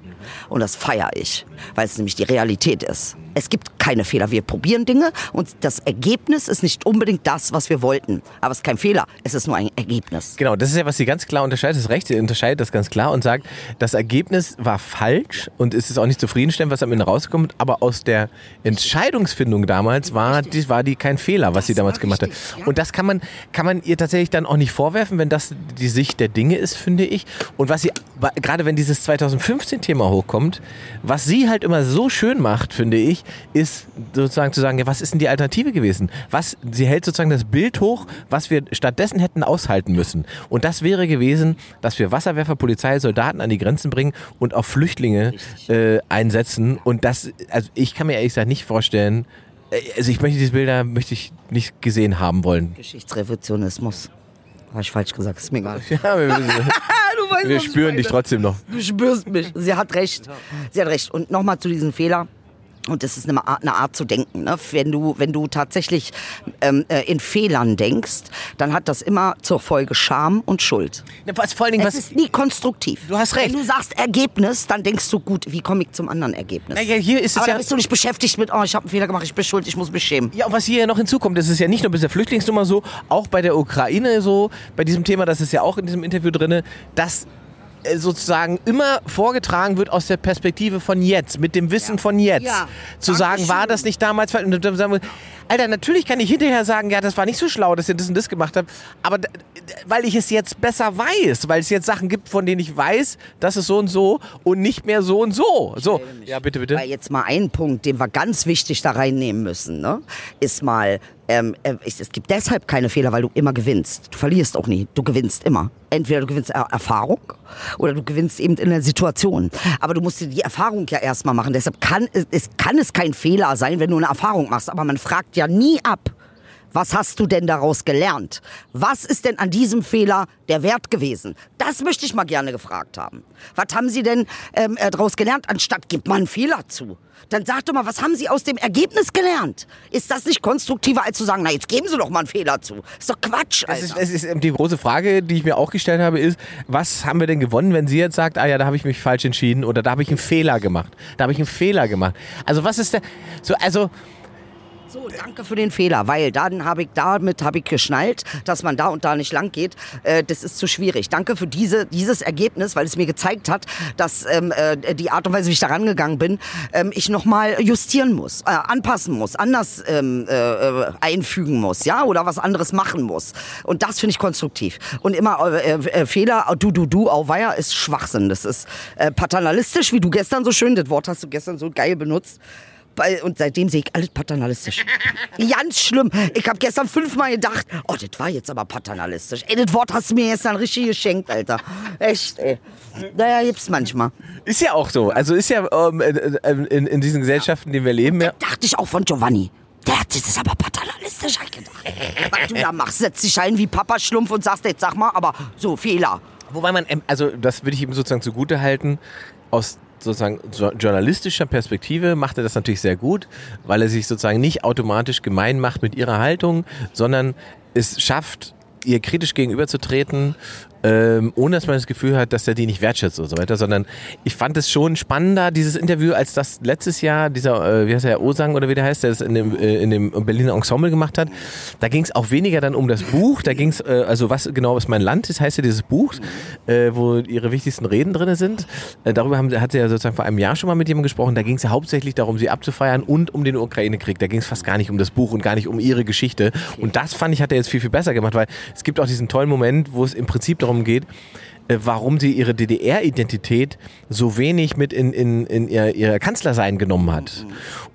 Und das feiere ich, weil es nämlich die Realität ist. Es gibt keine Fehler. Wir probieren Dinge und das Ergebnis ist nicht unbedingt das, was wir wollten. Aber es ist kein Fehler, es ist nur ein Ergebnis. Genau, das ist ja, was sie ganz klar unterscheidet. Das Recht, sie unterscheidet das ganz klar und sagt, das Ergebnis war falsch und es ist auch nicht zufriedenstellend, was am Ende rauskommt, aber aus der Entscheidungsfindung damals war die, war die kein Fehler, was sie damals gemacht hat. richtig, ja. Und das kann man, kann man ihr tatsächlich dann auch nicht vorwerfen, wenn das die Sicht der Dinge ist, finde ich. Und was sie, gerade wenn dieses 2015-Thema hochkommt, was sie halt immer so schön macht, finde ich, ist sozusagen zu sagen, ja, was ist denn die Alternative gewesen? Was, sie hält sozusagen das Bild hoch, was wir stattdessen hätten aushalten müssen. Und das wäre gewesen, dass wir Wasserwerfer, Polizei, Soldaten an die Grenzen bringen und auf Flüchtlinge äh, einsetzen. Und das, also ich kann mir ehrlich gesagt nicht vorstellen, äh, also ich möchte diese Bilder möchte ich nicht gesehen haben wollen. Geschichtsrevisionismus. Habe ich falsch gesagt, ist mir egal. Ja, wir, du weißt, wir spüren dich trotzdem noch. Du spürst mich. Sie hat recht. Sie hat recht. Und nochmal zu diesem Fehler. Und das ist eine Art, eine Art zu denken. Ne? Wenn, du, wenn du tatsächlich ähm, äh, in Fehlern denkst, dann hat das immer zur Folge Scham und Schuld. Was vor allen Dingen, Es was, ist nie konstruktiv. Du hast recht. Wenn du sagst Ergebnis, dann denkst du, gut, wie komme ich zum anderen Ergebnis? Naja, hier ist es Aber ja- da bist du nicht beschäftigt mit, oh, ich habe einen Fehler gemacht, ich bin schuld, ich muss mich schämen. Ja, und was hier ja noch hinzukommt, das ist ja nicht nur bei der Flüchtlingsnummer so, auch bei der Ukraine so, bei diesem Thema, das ist ja auch in diesem Interview drin, dass sozusagen immer vorgetragen wird aus der Perspektive von jetzt, mit dem Wissen von jetzt. Ja. Zu sagen, war das nicht damals... Alter, natürlich kann ich hinterher sagen, ja, das war nicht so schlau, dass ihr das und das gemacht habt, aber weil ich es jetzt besser weiß, weil es jetzt Sachen gibt, von denen ich weiß, das ist so und so und nicht mehr so und so. So, ja, bitte, bitte. Weil jetzt mal ein Punkt, den wir ganz wichtig da reinnehmen müssen, ne, ist mal, ähm, äh, es gibt deshalb keine Fehler, weil du immer gewinnst. Du verlierst auch nie, du gewinnst immer. Entweder du gewinnst Er- Erfahrung oder du gewinnst eben in der Situation. Aber du musst dir die Erfahrung ja erstmal machen. Deshalb kann es, es kann es kein Fehler sein, wenn du eine Erfahrung machst. Aber man fragt ja nie ab. Was hast du denn daraus gelernt? Was ist denn an diesem Fehler der Wert gewesen? Das möchte ich mal gerne gefragt haben. Was haben Sie denn ähm, äh, daraus gelernt, anstatt gibt man einen Fehler zu? Dann sag doch mal, was haben Sie aus dem Ergebnis gelernt? Ist das nicht konstruktiver, als zu sagen, na jetzt geben Sie doch mal einen Fehler zu? Ist doch Quatsch, Es Alter. ist, es ist ähm, die große Frage, die ich mir auch gestellt habe, ist, was haben wir denn gewonnen, wenn sie jetzt sagt, ah ja, da habe ich mich falsch entschieden oder da habe ich einen Fehler gemacht. Da habe ich einen Fehler gemacht. Also was ist der, so, also, So, danke für den Fehler, weil dann habe ich damit habe ich geschnallt, dass man da und da nicht lang geht. Äh, das ist zu schwierig. Danke für diese, dieses Ergebnis, weil es mir gezeigt hat, dass ähm, äh, die Art und Weise, wie ich da rangegangen bin, ähm, ich nochmal justieren muss, äh, anpassen muss, anders ähm, äh, äh, einfügen muss, ja, oder was anderes machen muss. Und das finde ich konstruktiv. Und immer äh, äh, Fehler, du, du, du, auweia, ist Schwachsinn. Das ist äh, paternalistisch, wie du gestern so schön, das Wort hast du gestern so geil benutzt. Und seitdem sehe ich alles paternalistisch. Ganz schlimm. Ich habe gestern fünfmal gedacht, oh, das war jetzt aber paternalistisch. Ey, das Wort hast du mir gestern richtig geschenkt, Alter. Echt, ey. Naja, gibt's manchmal. ist ja auch so. Also ist ja ähm, äh, äh, in, in diesen Gesellschaften, in denen wir leben, ja. Dachte ich auch von Giovanni. Der hat sich das aber paternalistisch gedacht. Was du da machst, setzt dich ein wie Papa Schlumpf und sagst, jetzt sag mal, aber so, Fehler. Wobei man, ähm, also das würde ich ihm sozusagen zugute halten, aus sozusagen jo- journalistischer Perspektive macht er das natürlich sehr gut, weil er sich sozusagen nicht automatisch gemein macht mit ihrer Haltung, sondern es schafft, ihr kritisch gegenüberzutreten, ähm, ohne dass man das Gefühl hat, dass er die nicht wertschätzt und so weiter, sondern ich fand es schon spannender, dieses Interview, als das letztes Jahr, dieser, äh, wie heißt der, Osang oder wie der heißt, der das in dem, äh, in dem Berliner Ensemble gemacht hat. Da ging es auch weniger dann um das Buch, da ging es, äh, also was genau ist mein Land, das heißt ja dieses Buch, äh, wo ihre wichtigsten Reden drin sind. Äh, darüber haben, hat sie ja sozusagen vor einem Jahr schon mal mit jemandem gesprochen, da ging es ja hauptsächlich darum, sie abzufeiern und um den Ukraine-Krieg. Da ging es fast gar nicht um das Buch und gar nicht um ihre Geschichte. Und das fand ich, hat er jetzt viel, viel besser gemacht, weil es gibt auch diesen tollen Moment, wo es im Prinzip darum geht, äh, warum sie ihre DDR-Identität so wenig mit in, in, in ihr, ihr Kanzlersein genommen hat.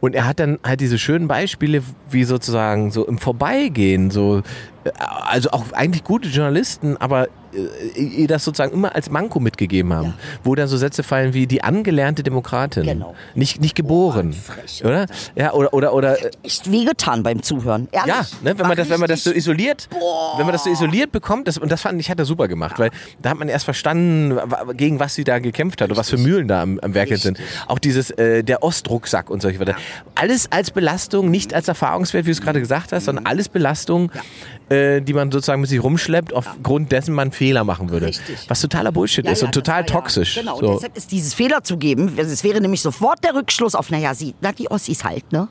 Und er hat dann halt diese schönen Beispiele, wie sozusagen so im Vorbeigehen, so, also auch eigentlich gute Journalisten, aber äh, ihr das sozusagen immer als Manko mitgegeben haben. Ja. Wo dann so Sätze fallen wie die angelernte Demokratin. Genau. Nicht, nicht geboren. frech, oder? Ja, oder, oder, oder, äh, Echt wehgetan beim Zuhören. Ehrlich. ja, ne, wenn War man das, wenn man das so isoliert, wenn man das so isoliert bekommt, das, und das fand ich, hat er super gemacht, weil da hat man erst verstanden, gegen was sie da gekämpft hat und was für Mühlen da am, am Werk sind. Auch dieses, äh, der Ostrucksack und solche weiter. Alles als Belastung, nicht als Erfahrungswert, wie du es gerade gesagt hast, sondern alles Belastung, äh, die man sozusagen mit sich rumschleppt, aufgrund dessen man Fehler machen würde. Richtig. Was totaler Bullshit Ja, ist ja, und total war toxisch. Ja, genau, So. und deshalb ist dieses Fehler zu geben, es wäre nämlich sofort der Rückschluss auf, naja, sie, na, die Ossis halt, ne?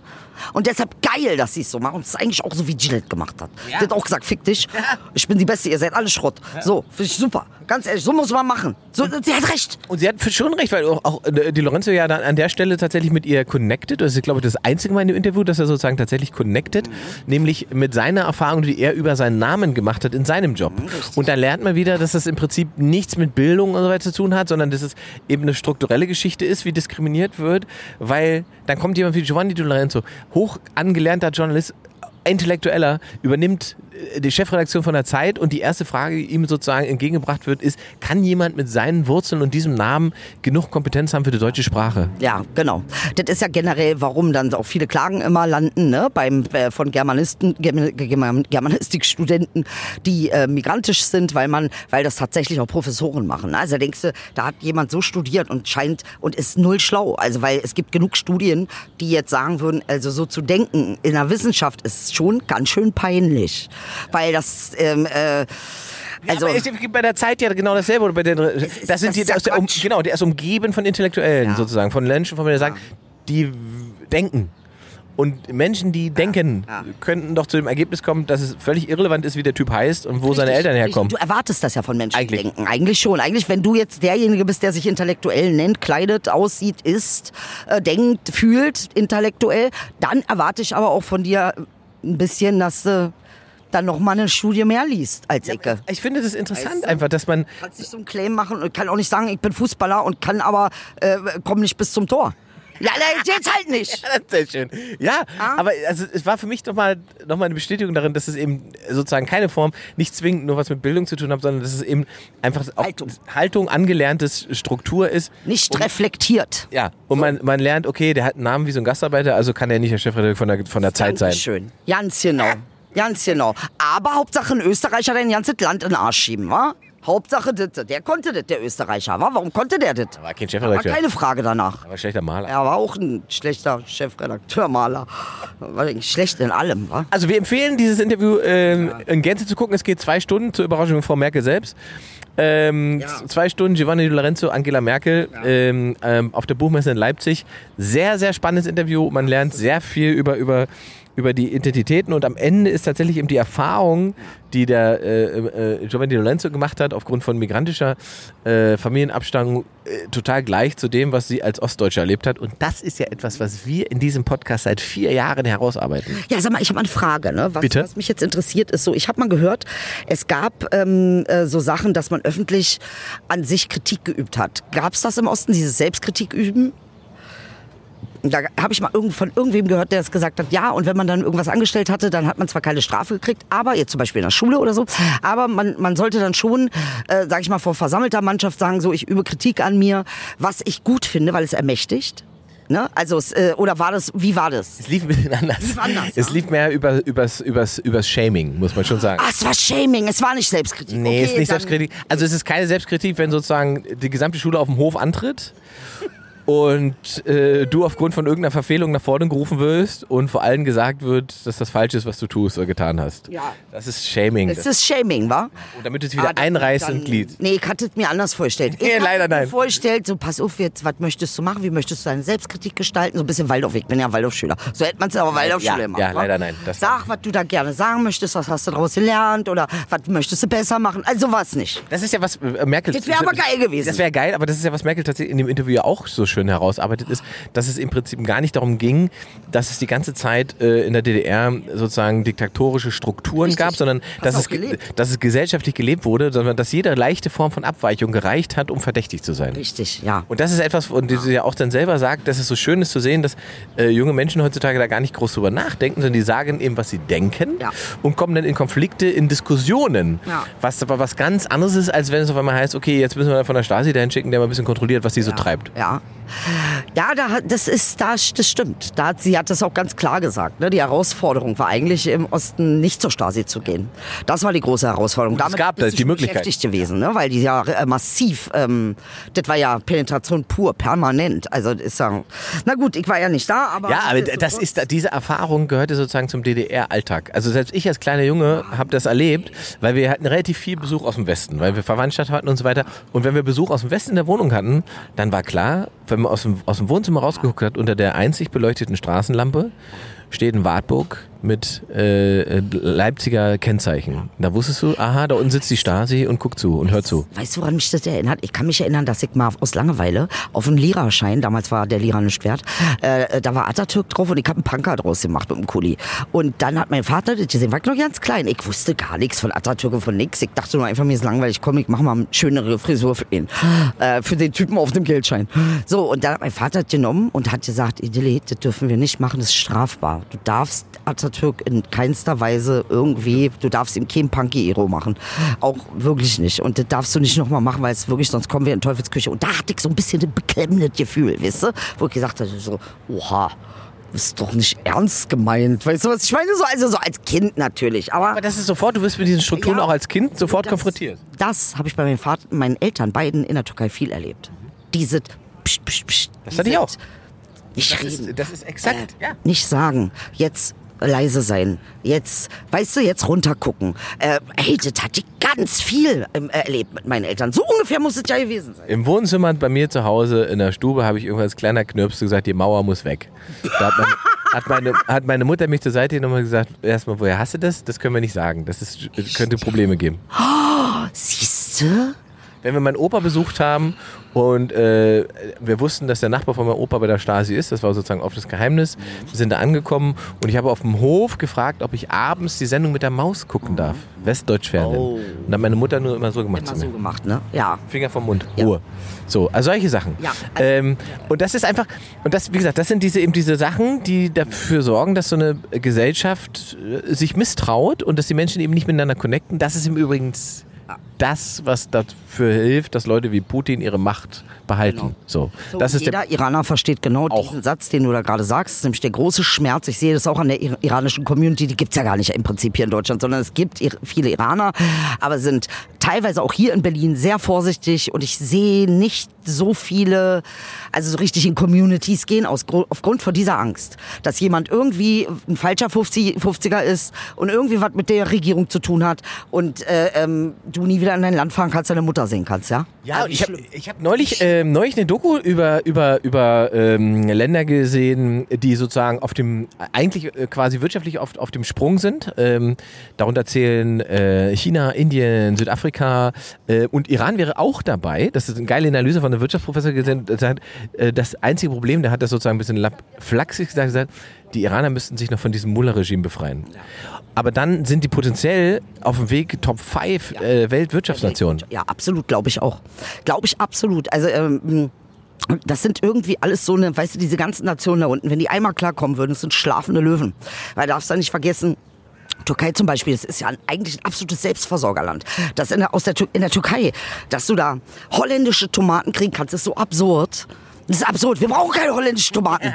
Und deshalb geil, dass sie es so machen. Und es ist eigentlich auch so, wie Gillette gemacht hat. Ja. Die hat auch gesagt, fick dich, ich bin die Beste, ihr seid alle Schrott. So, finde ich super. Ganz ehrlich, so muss man machen. So, sie hat recht. Und sie hat schon recht, weil auch, auch äh, die Lorenzo ja dann an der Stelle tatsächlich mit ihr connected. Das ist, glaube ich, das einzige Mal in dem Interview, dass er sozusagen tatsächlich connected, nämlich mit seiner Erfahrung, die er über seinen Namen gemacht hat in seinem Job. Und da lernt man wieder, dass das im Prinzip nichts mit Bildung und so weiter zu tun hat, sondern dass es eben eine strukturelle Geschichte ist, wie diskriminiert wird, weil dann kommt jemand wie Giovanni Di Lorenzo, hoch angelernter Journalist, Intellektueller übernimmt die Chefredaktion von der Zeit und die erste Frage, die ihm sozusagen entgegengebracht wird, ist, kann jemand mit seinen Wurzeln und diesem Namen genug Kompetenz haben für die deutsche Sprache? Ja, genau. Das ist ja generell, warum dann auch viele Klagen immer landen, ne, beim, äh, von Germanisten, German, German, Germanistikstudenten, die äh, migrantisch sind, weil man, weil das tatsächlich auch Professoren machen. Also denkst du, da hat jemand so studiert und scheint und ist null schlau. Also weil es gibt genug Studien, die jetzt sagen würden, also so zu denken in der Wissenschaft ist schon ganz schön peinlich, weil das ähm, äh, also Aber es gibt bei der Zeit ja genau dasselbe. Oder bei der, das sind die, ja aus der, um, genau, der ist umgeben von Intellektuellen Ja. sozusagen, von Menschen, von denen er sagt, die w- denken. Und Menschen, die denken, ja. könnten doch zu dem Ergebnis kommen, dass es völlig irrelevant ist, wie der Typ heißt und wo seine Richtig, Eltern richtig. herkommen. Du erwartest das ja von Menschen, Eigentlich. die denken. Eigentlich schon. Eigentlich, wenn du jetzt derjenige bist, der sich intellektuell nennt, kleidet, aussieht, isst, äh, denkt, fühlt, intellektuell, dann erwarte ich aber auch von dir ein bisschen, dass du dann noch mal eine Studie mehr liest als Ecke. Ich finde das interessant Weißt du? einfach, dass man kannst nicht so einen Claim machen und kann auch nicht sagen, ich bin Fußballer und kann aber äh, komm nicht bis zum Tor. Ja, jetzt halt nicht. Ist Sehr schön. Ja, Ah. aber also, es war für mich nochmal noch mal eine Bestätigung darin, dass es eben sozusagen keine Form nicht zwingend nur was mit Bildung zu tun hat, sondern dass es eben einfach auch Haltung. Haltung angelerntes Struktur ist. Nicht reflektiert. Ja, und man, man lernt, okay, der hat einen Namen wie so ein Gastarbeiter, also kann er nicht der Chefredakteur von der, von der Zeit sein. Schön. Ganz genau. Ganz genau. Aber Hauptsache ein Österreicher dein ganzes Land in den Arsch schieben, wa? Hauptsache das. Der konnte das, der Österreicher, wa? Warum konnte der das? War kein War Chefredakteur. keine Frage danach. war ein schlechter Maler. Er war auch ein schlechter Chefredakteur-Maler. War eigentlich schlecht in allem, wa? Also wir empfehlen dieses Interview ähm, in Gänze zu gucken. Es geht zwei Stunden zur Überraschung von Frau Merkel selbst. Ähm, Ja. Zwei Stunden Giovanni Lorenzo, Angela Merkel ähm, ähm, auf der Buchmesse in Leipzig. Sehr, sehr spannendes Interview. Man lernt sehr viel über, über, über die Identitäten und am Ende ist tatsächlich eben die Erfahrung, die der äh, äh, Giovanni Di Lorenzo gemacht hat, aufgrund von migrantischer äh, Familienabstammung, äh, total gleich zu dem, was sie als Ostdeutsche erlebt hat. Und das ist ja etwas, was wir in diesem Podcast seit vier Jahren herausarbeiten. Ja, sag mal, ich habe eine Frage. Ne? Was, Bitte? was mich jetzt interessiert, ist so, ich habe mal gehört, es gab ähm, äh, so Sachen, dass man öffentlich an sich Kritik geübt hat. Gab es das im Osten, dieses Selbstkritik üben? Da habe ich mal irgend, von irgendwem gehört, der es gesagt hat, ja, und wenn man dann irgendwas angestellt hatte, dann hat man zwar keine Strafe gekriegt, aber jetzt zum Beispiel in der Schule oder so, aber man, man sollte dann schon, äh, sag ich mal, vor versammelter Mannschaft sagen, so, ich übe Kritik an mir, was ich gut finde, weil es ermächtigt. Ne? Also, es, äh, oder war das, wie war das? Es lief ein bisschen anders. lief anders, es ja? lief mehr über, übers, übers, übers Shaming, muss man schon sagen. Ah, es war Shaming, es war nicht Selbstkritik. Nee, okay, ist nicht Selbstkritik. Also es ist keine Selbstkritik, wenn sozusagen die gesamte Schule auf dem Hof antritt und äh, du aufgrund von irgendeiner Verfehlung nach vorne gerufen wirst und vor allem gesagt wird, dass das falsch ist, was du tust oder getan hast. Ja. Das ist Shaming. Es ist Shaming, wa? und damit du es wieder Ah, einreißt dann- ins Glied. Nee, ich hatte es mir anders vorgestellt. Ich Nee, leider nein. vorgestellt, so pass auf jetzt, was möchtest du machen? Wie möchtest du deine Selbstkritik gestalten? So ein bisschen Waldorf. Ich bin ja Waldorfschüler. So hätte man es aber Waldorfschule Ja, gemacht. ja, wa? leider nein. Das- Sag, was du da gerne sagen möchtest, was hast du daraus gelernt oder was möchtest du besser machen? Also was nicht. Das ist ja was äh, Merkel. Das wär aber geil gewesen. Das wäre geil, aber das ist ja was Merkel tatsächlich in dem Interview ja auch so schön herausarbeitet ist, dass es im Prinzip gar nicht darum ging, dass es die ganze Zeit äh, in der DDR sozusagen diktatorische Strukturen Richtig. gab, sondern dass es, gelebt. dass es gesellschaftlich gelebt wurde, sondern dass jede leichte Form von Abweichung gereicht hat, um verdächtig zu sein. Richtig, ja. Und das ist etwas, und die sie ja auch dann selber sagt, dass es so schön ist zu sehen, dass äh, junge Menschen heutzutage da gar nicht groß drüber nachdenken, sondern die sagen eben, was sie denken Ja. und kommen dann in Konflikte, in Diskussionen. Ja. Was aber was ganz anderes ist, als wenn es auf einmal heißt, okay, jetzt müssen wir von der Stasi dahin schicken, der mal ein bisschen kontrolliert, was die so treibt. Ja. Ja, da, das ist, da, das stimmt. Da, sie hat das auch ganz klar gesagt. Ne? Die Herausforderung war eigentlich im Osten nicht zur Stasi zu gehen. Das war die große Herausforderung. es gab bist das, du die Möglichkeit. beschäftigt gewesen, ne? weil die ja äh, massiv, ähm, das war ja Penetration pur, permanent. Also ist ja, na gut, ich war ja nicht da, aber Ja, aber das ist, diese Erfahrung gehörte sozusagen zum DDR-Alltag. Also selbst ich als kleiner Junge habe das erlebt, weil wir hatten relativ viel Besuch aus dem Westen, weil wir Verwandtschaft hatten und so weiter. Und wenn wir Besuch aus dem Westen in der Wohnung hatten, dann war klar, wenn aus dem, aus dem Wohnzimmer rausgeguckt hat, unter der einzig beleuchteten Straßenlampe steht ein Wartburg mit äh, äh, Leipziger Kennzeichen. Da wusstest du, aha, da unten sitzt die Stasi und guckt zu und hört zu. Weißt du, woran mich das erinnert? Ich kann mich erinnern, dass ich mal aus Langeweile auf einen Lira-Schein, damals war der Lira nicht wert, äh, da war Atatürk drauf und ich habe einen Punker draus gemacht mit dem Kuli. Und dann hat mein Vater das gesehen, war ich noch ganz klein. Ich wusste gar nichts von Atatürk und von nix. Ich dachte nur einfach, mir ist langweilig, komm, ich mach mal eine schönere Frisur für ihn. Äh, für den Typen auf dem Geldschein. So, und dann hat mein Vater das genommen und hat gesagt, Idili, das dürfen wir nicht machen, das ist strafbar. Du darfst Atatürk in keinster Weise irgendwie, du darfst ihm kein Punky-Ero machen. Auch wirklich nicht. Und das darfst du nicht nochmal machen, weil es wirklich, sonst kommen wir in Teufelsküche. Und da hatte ich so ein bisschen ein beklemmendes Gefühl, weißt du? Wo ich gesagt habe, so, oha, ist doch nicht ernst gemeint. Weißt du, was ich meine? So, also so als Kind natürlich. Aber Aber das ist sofort, du wirst mit diesen Strukturen Ja. auch als Kind sofort das, konfrontiert. Das habe ich bei meinem Vater, meinen Eltern beiden in der Türkei viel erlebt. Diese pst, pst, pst, Das hatte ich auch. Nicht Das reden. ist, das ist exakt, ja. Nicht sagen. Jetzt leise sein. Jetzt, weißt du, jetzt runtergucken. Äh, hey, das hatte ich ganz viel ähm, erlebt mit meinen Eltern. So ungefähr muss es ja gewesen sein. Im Wohnzimmer bei mir zu Hause in der Stube habe ich irgendwann als kleiner Knirps gesagt, die Mauer muss weg. Da hat, mein, hat meine, hat meine Mutter mich zur Seite genommen und gesagt, erstmal, woher hast du das? Das können wir nicht sagen. Das ist, könnte Probleme geben. Siehste? Wenn wir meinen Opa besucht haben und äh, wir wussten, dass der Nachbar von meinem Opa bei der Stasi ist, das war sozusagen offenes Geheimnis, wir sind da angekommen und ich habe auf dem Hof gefragt, ob ich abends die Sendung mit der Maus gucken darf. Westdeutsch Fernsehen. Oh. Und dann hat meine Mutter nur immer so gemacht Immer so gemacht, ne? Ja. Finger vom Mund, Ja. Ruhe. So, also solche Sachen. Ja, also- ähm, und das ist einfach, und das, wie gesagt, das sind diese eben diese Sachen, die dafür sorgen, dass so eine Gesellschaft äh, sich misstraut und dass die Menschen eben nicht miteinander connecten. Das ist im Übrigen das, was dafür hilft, dass Leute wie Putin ihre Macht behalten. Genau. So, So, das ist jeder der, Iraner versteht genau Auch. diesen Satz, den du da gerade sagst. Das ist nämlich der große Schmerz. Ich sehe das auch an der ir- iranischen Community. Die gibt's ja gar nicht im Prinzip hier in Deutschland, sondern es gibt viele Iraner, aber sind teilweise auch hier in Berlin sehr vorsichtig. Und ich sehe nicht so viele, also so richtig in Communities gehen, aus, aufgrund von dieser Angst, dass jemand irgendwie ein falscher 50, 50er ist und irgendwie was mit der Regierung zu tun hat und äh, ähm, du nie wieder in dein Land fahren kannst, deine Mutter sehen kannst, ja? Ja, Also ich habe ich hab neulich, ähm, neulich eine Doku über, über, über ähm, Länder gesehen, die sozusagen auf dem, eigentlich äh, quasi wirtschaftlich auf, auf dem Sprung sind. Ähm, darunter zählen äh, China, Indien, Südafrika äh, und Iran wäre auch dabei. Das ist eine geile Analyse von einem Wirtschaftsprofessor gesehen. Der sagt, äh, das einzige Problem, der hat das sozusagen ein bisschen lapp- flachsig gesagt, gesagt, die Iraner müssten sich noch von diesem Mullah-Regime befreien. Aber dann sind die potenziell auf dem Weg Top 5 äh, Weltwirtschaftsnationen. Ja, absolut, glaube ich auch. Glaube ich absolut. Also, ähm, das sind irgendwie alles so eine, weißt du, diese ganzen Nationen da unten, wenn die einmal klarkommen würden, das sind schlafende Löwen. Weil darfst du nicht vergessen, Türkei zum Beispiel, das ist ja ein, eigentlich ein absolutes Selbstversorgerland. Das in der, aus der, in der Türkei, dass du da holländische Tomaten kriegen kannst, ist so absurd. Das ist absurd. Wir brauchen keine holländischen Tomaten.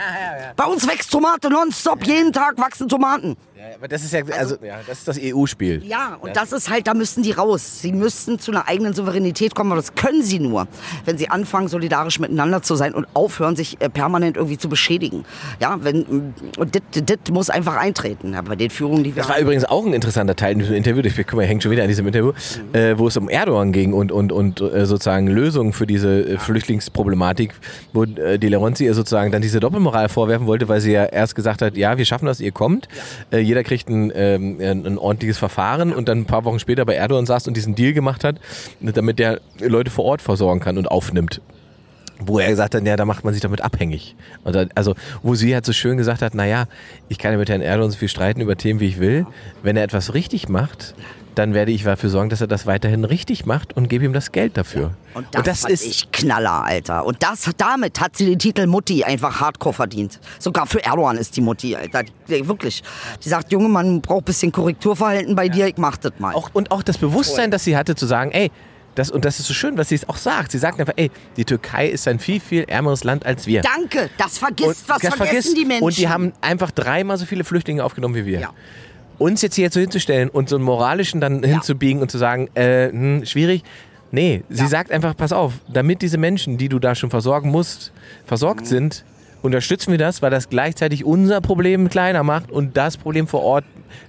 Bei uns wächst Tomate nonstop. Jeden Tag wachsen Tomaten. Ja, aber das ist ja, also, ja, das ist das EU-Spiel. Ja, und das ist halt, da müssten die raus. Sie müssten zu einer eigenen Souveränität kommen, aber das können sie nur, wenn sie anfangen, solidarisch miteinander zu sein und aufhören, sich äh, permanent irgendwie zu beschädigen. Ja, wenn, mm, und das- das muss einfach eintreten. Ja, bei den Führungen, die wir Das war übrigens auch ein interessanter Teil in diesem Interview. Ich mal, hängt schon wieder an diesem Interview, äh, wo es um Erdogan ging und, und, und äh, sozusagen Lösungen für diese äh, Flüchtlingsproblematik, wo äh, die Leronzi ihr sozusagen dann diese Doppelmoral vorwerfen wollte, weil sie ja erst gesagt hat, ja, wir schaffen das, ihr kommt. Äh, jeder kriegt ein, ähm, ein, ordentliches Verfahren und dann ein paar Wochen später bei Erdogan saß und diesen Deal gemacht hat, damit der Leute vor Ort versorgen kann und aufnimmt. Wo er gesagt hat, ja, da macht man sich damit abhängig. Und da, also, wo sie halt so schön gesagt hat, naja, ich kann ja mit Herrn Erdogan so viel streiten über Themen, wie ich will. Wenn er etwas richtig macht, dann werde ich dafür sorgen, dass er das weiterhin richtig macht und gebe ihm das Geld dafür. Und das, fand ist, ich Knaller, Alter. Und das, damit hat sie den Titel Mutti einfach hardcore verdient. Sogar für Erdogan ist die Mutti, Alter. Die, wirklich. Die sagt, Junge, man braucht ein bisschen Korrekturverhalten bei dir, ich mach das mal. auch, und auch das Bewusstsein, das sie hatte, zu sagen, ey, das, und das ist so schön, was sie es auch sagt. Sie sagt einfach, ey, die Türkei ist ein viel, viel ärmeres Land als wir. Danke, das vergisst, was das vergessen vergisst- die Menschen. Und die haben einfach dreimal so viele Flüchtlinge aufgenommen wie wir. Ja. Uns jetzt hier so hinzustellen und so einen moralischen dann hinzubiegen und zu sagen, äh, hm, schwierig. Nee, sie Ja. sagt einfach, pass auf, damit diese Menschen, die du da schon versorgen musst, versorgt Mhm. sind, unterstützen wir das, weil das gleichzeitig unser Problem kleiner macht und das Problem vor Ort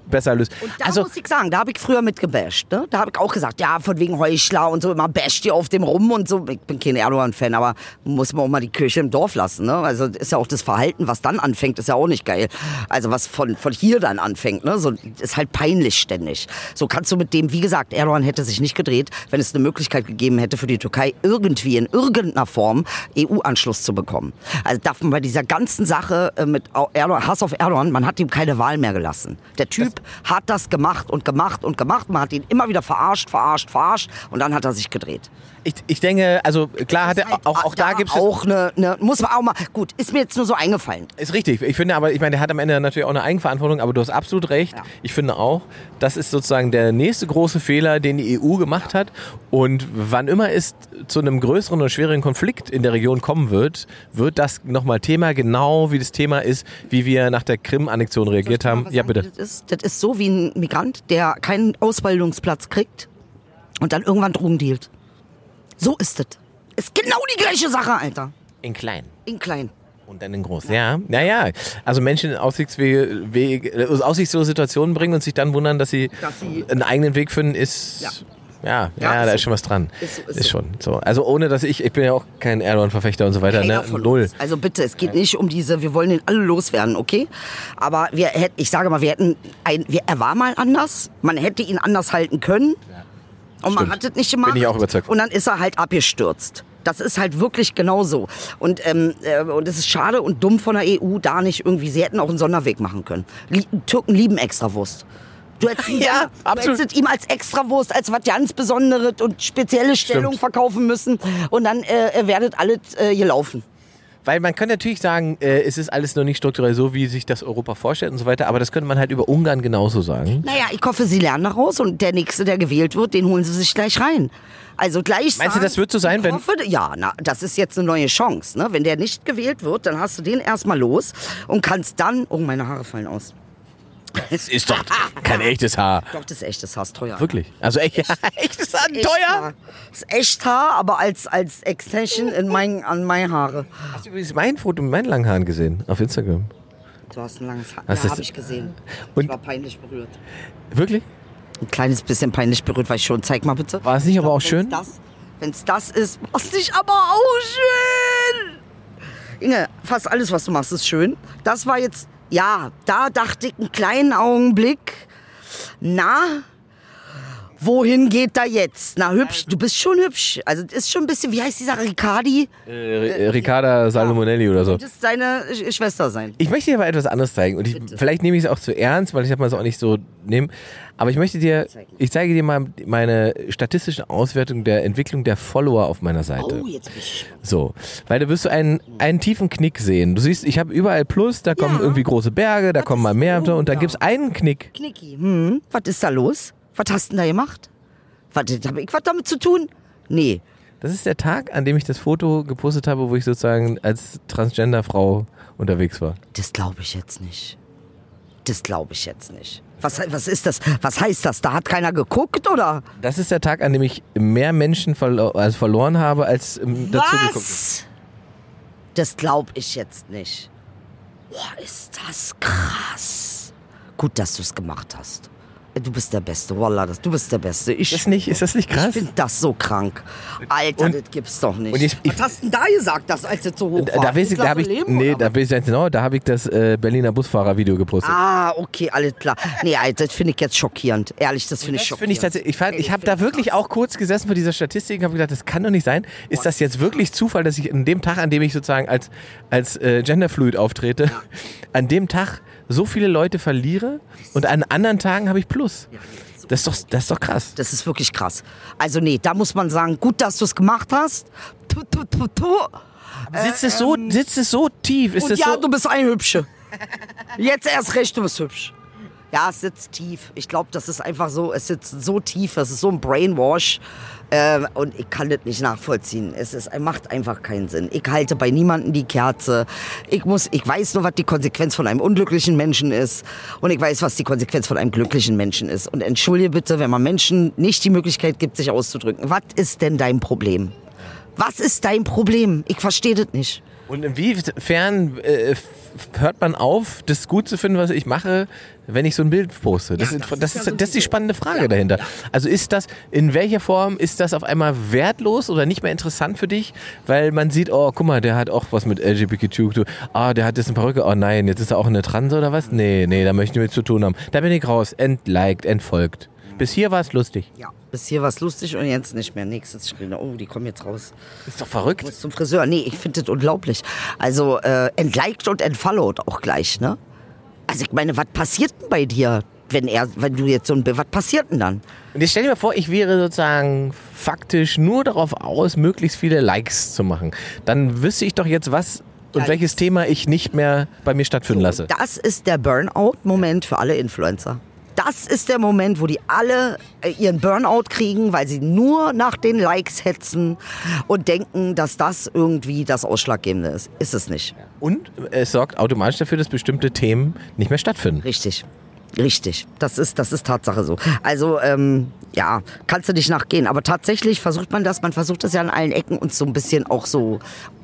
besser löst. Und da also, muss ich sagen, da habe ich früher mit gebasht. Ne? Da habe ich auch gesagt, ja, von wegen Heuchler und so, immer basht ihr auf dem rum und so. Ich bin kein Erdogan-Fan, aber muss man auch mal die Kirche im Dorf lassen. Ne? Also ist ja auch das Verhalten, was dann anfängt, ist ja auch nicht geil. Also was von, von hier dann anfängt, ne? so, ist halt peinlich ständig. So kannst du mit dem, wie gesagt, Erdogan hätte sich nicht gedreht, wenn es eine Möglichkeit gegeben hätte für die Türkei, irgendwie in irgendeiner Form EU-Anschluss zu bekommen. Also darf man bei dieser ganzen Sache äh, mit Erdogan, Hass auf Erdogan, man hat ihm keine Wahl mehr gelassen. Der Typ hat das gemacht und gemacht und gemacht. Man hat ihn immer wieder verarscht, verarscht, verarscht und dann hat er sich gedreht. Ich, ich denke, also klar hat er, halt auch, auch da gibt es auch eine, eine, muss man auch mal, gut, ist mir jetzt nur so eingefallen. Ist richtig. Ich finde aber, ich meine, der hat am Ende natürlich auch eine Eigenverantwortung, aber du hast absolut recht. Ja. Ich finde auch, das ist sozusagen der nächste große Fehler, den die EU gemacht hat. Und wann immer es zu einem größeren oder schweren Konflikt in der Region kommen wird, wird das nochmal Thema, genau wie das Thema ist, wie wir nach der Krim-Annexion reagiert haben. Ja, bitte. Das ist, das ist so wie ein Migrant, der keinen Ausbildungsplatz kriegt und dann irgendwann Drogen dealt. So ist das. Ist genau die gleiche Sache, Alter. In klein. In klein. Und dann in groß. Ja, ja, ja. Also Menschen in Aussichtswege, Wege, äh, aussichtslose Situationen bringen und sich dann wundern, dass sie, Dass sie- einen eigenen Weg finden, ist Ja. Ja, ja, Ja, ist da so. ist schon was dran. Ist so, ist ist so. schon so. Also ohne dass ich, ich bin ja auch kein Erdogan-Verfechter und so weiter, Keiner ne? Null. Also bitte, es geht nicht um diese, wir wollen den alle loswerden, okay? Aber wir hätten, ich sage mal, wir hätten, ein, wir, er war mal anders, man hätte ihn anders halten können. Und man Stimmt. hat es nicht gemacht. Bin ich auch überzeugt. Und dann ist er halt abgestürzt. Das ist halt wirklich genau so. Und, ähm, äh, und es ist schade und dumm von der EU, da nicht irgendwie, sie hätten auch einen Sonderweg machen können. Lie Türken lieben Extrawurst. Du hättest, ihn- Ja, du hättest ihm als Extrawurst, als was ganz Besonderes und spezielle Stellung Stimmt. verkaufen müssen. Und dann äh, werdet alles äh, gelaufen. Weil man kann natürlich sagen, äh, es ist alles noch nicht strukturell so, wie sich das Europa vorstellt und so weiter, aber das könnte man halt über Ungarn genauso sagen. Naja, ich hoffe, sie lernen daraus und der Nächste, der gewählt wird, den holen sie sich gleich rein. Also gleich Meinst du, sagen, das wird so sein, wenn- Hoffe, ja, na, das ist jetzt eine neue Chance. Ne? Wenn der nicht gewählt wird, dann hast du den erstmal los und kannst dann. Oh, meine Haare fallen aus. Es ist doch kein echtes Haar. Doch, das ist echtes Haar, ist teuer. Wirklich. Also echt, echtes Haar, Echt teuer. Haar. Das ist echt Haar, aber als, als Extension in mein, an meine Haare. Hast du übrigens mein Foto mit meinen langen Haaren gesehen auf Instagram? Du hast ein langes Haar. Was ja, habe ich gesehen. Und- ich war peinlich berührt. Wirklich? Ein kleines bisschen peinlich berührt, war ich schon. Zeig mal bitte. War es nicht aber auch Wenn's schön? Das, Wenn es das ist, machst dich aber auch schön. Inge, fast alles, was du machst, ist schön. Das war jetzt, ja, da dachte ich einen kleinen Augenblick, na, wohin geht da jetzt? Na, hübsch, du bist schon hübsch. Also, das ist schon ein bisschen, wie heißt dieser Riccardi? Äh, Riccarda Salomonelli oder so. Das ist seine Sch- Schwester sein. Ich möchte dir aber etwas anderes zeigen. Und ich, vielleicht nehme ich es auch zu ernst, weil ich habe mal es auch nicht so nehmen. Aber ich möchte dir, ich zeige dir mal meine statistische Auswertung der Entwicklung der Follower auf meiner Seite. Oh, jetzt bin ich. So, weil da wirst du einen, einen tiefen Knick sehen. Du siehst, ich habe überall Plus, da kommen Ja. irgendwie große Berge, da kommen mal mehr und da ja. gibt's einen Knick. Knicki, hm, was ist da los? Was hast du denn da gemacht? Was, habe ich was damit zu tun? Nee. Das ist der Tag, an dem ich das Foto gepostet habe, wo ich sozusagen als Transgender-Frau unterwegs war. Das glaube ich jetzt nicht. Das glaube ich jetzt nicht. Was, was ist das? Was heißt das? Da hat keiner geguckt, oder? Das ist der Tag, an dem ich mehr Menschen verlo also verloren habe, als ähm, dazu geguckt. Was? Das glaube ich jetzt nicht. Boah, ist das krass. Gut, dass du es gemacht hast. Du bist der Beste, Wallah, das, du bist der Beste. Ich, Ist das nicht, ist das nicht ich krass? finde das so krank. Alter, Und- das gibt's doch nicht. und ich- ich- Was hast du denn da gesagt, dass als es so hoch war? Da, weiß ich, da habe ich, Leben, nee, da weiß ich genau, da habe ich das äh, Berliner Busfahrer-Video gepostet. Ah, okay, alles klar. Nee, Alter, das finde ich jetzt schockierend. Ehrlich, das finde ich schockierend. finde ich ich, fand- ich habe find da wirklich auch kurz gesessen vor dieser Statistik und habe gedacht, das kann doch nicht sein. Ist das jetzt wirklich Zufall, dass ich an dem Tag, an dem ich sozusagen als, als äh, Genderfluid auftrete, an dem Tag so viele Leute verliere und an anderen Tagen habe ich Plus? Das ist doch, das ist doch krass. Das ist wirklich krass. Also nee, da muss man sagen, gut, dass du es gemacht hast. Tu, tu, tu, tu. Sitzt es so, sitzt es so tief? Ist Und ja, so, du bist ein Hübsche. Jetzt erst recht, du bist hübsch. Ja, es sitzt tief. Ich glaube, das ist einfach so, es sitzt so tief, das ist so ein Brainwash. Äh, und ich kann das nicht nachvollziehen. Es ist, macht einfach keinen Sinn. Ich halte bei niemandem die Kerze. Ich muss, ich weiß nur, was die Konsequenz von einem unglücklichen Menschen ist. Und ich weiß, was die Konsequenz von einem glücklichen Menschen ist. Und entschuldige bitte, wenn man Menschen nicht die Möglichkeit gibt, sich auszudrücken. Was ist denn dein Problem? Was ist dein Problem? Ich verstehe das nicht. Und inwiefern äh, hört man auf, das gut zu finden, was ich mache, wenn ich so ein Bild poste? Das, Ja, ist, das ist ja das ist die spannende Frage Ja, dahinter. Also ist das, in welcher Form ist das auf einmal wertlos oder nicht mehr interessant für dich? Weil man sieht, oh, guck mal, der hat auch was mit LGBTQ. Ah, der hat jetzt eine Perücke. Oh nein, jetzt ist er auch eine Transe oder was? Nee, nee, da möchte ich nichts zu tun haben. Da bin ich raus. Entliked, entfolgt. Bis hier war es lustig. Ja. Bis hier war es lustig und jetzt nicht mehr. Nächstes Screen. Oh, die kommen jetzt raus. Ist doch verrückt. Muss zum Friseur. Nee, ich finde das unglaublich. Also äh, entliked und entfollowed auch gleich, ne? Also ich meine, was passiert denn bei dir, wenn er, wenn du jetzt so ein was passiert denn dann? Und jetzt stell dir mal vor, ich wäre sozusagen faktisch nur darauf aus, möglichst viele Likes zu machen. Dann wüsste ich doch jetzt, was und welches Thema ich nicht mehr bei mir stattfinden lasse. Das ist der Burnout-Moment für alle Influencer. Das ist der Moment, wo die alle äh, ihren Burnout kriegen, weil sie nur nach den Likes hetzen und denken, dass das irgendwie das Ausschlaggebende ist. Ist es nicht. Und es sorgt automatisch dafür, dass bestimmte Themen nicht mehr stattfinden. Richtig. Richtig. Das ist, das ist Tatsache so. Also, ähm, ja, kannst du nicht nachgehen. Aber tatsächlich versucht man das, man versucht das ja an allen Ecken uns so ein bisschen auch so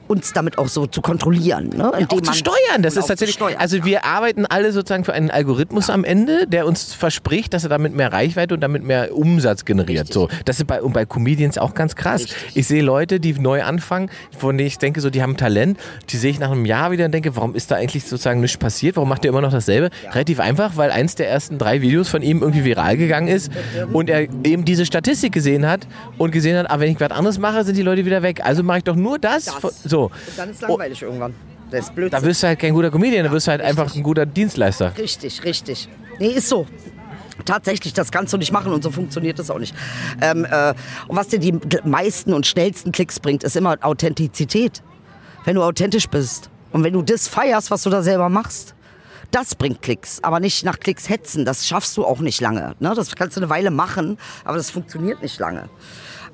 uns damit auch so zu kontrollieren. Ne? Indem auch zu steuern. Das und ist tatsächlich. steuern, also ja. wir arbeiten alle sozusagen für einen Algorithmus am Ende, der uns verspricht, dass er damit mehr Reichweite und damit mehr Umsatz generiert. So, das ist bei und bei Comedians auch ganz krass. Richtig. Ich sehe Leute, die neu anfangen, von denen ich denke, so die haben Talent. Die sehe ich nach einem Jahr wieder und denke, warum ist da eigentlich sozusagen nichts passiert? Warum macht er immer noch dasselbe? Relativ einfach, weil eins der ersten drei Videos von ihm irgendwie viral gegangen ist und er eben diese Statistik gesehen hat und gesehen hat, ah, wenn ich was anderes mache, sind die Leute wieder weg. Also mache ich doch nur das. Das. So. Und dann ist langweilig irgendwann. Das ist blöd. Da wirst du halt kein guter Comedian, da wirst du halt einfach ein guter Dienstleister. Richtig, richtig. Nee, ist so. Tatsächlich, das kannst du nicht machen und so funktioniert das auch nicht. Ähm, äh, und was dir die meisten und schnellsten Klicks bringt, ist immer Authentizität. Wenn du authentisch bist und wenn du das feierst, was du da selber machst, das bringt Klicks, aber nicht nach Klicks hetzen. Das schaffst du auch nicht lange. Ne? Das kannst du eine Weile machen, aber das funktioniert nicht lange.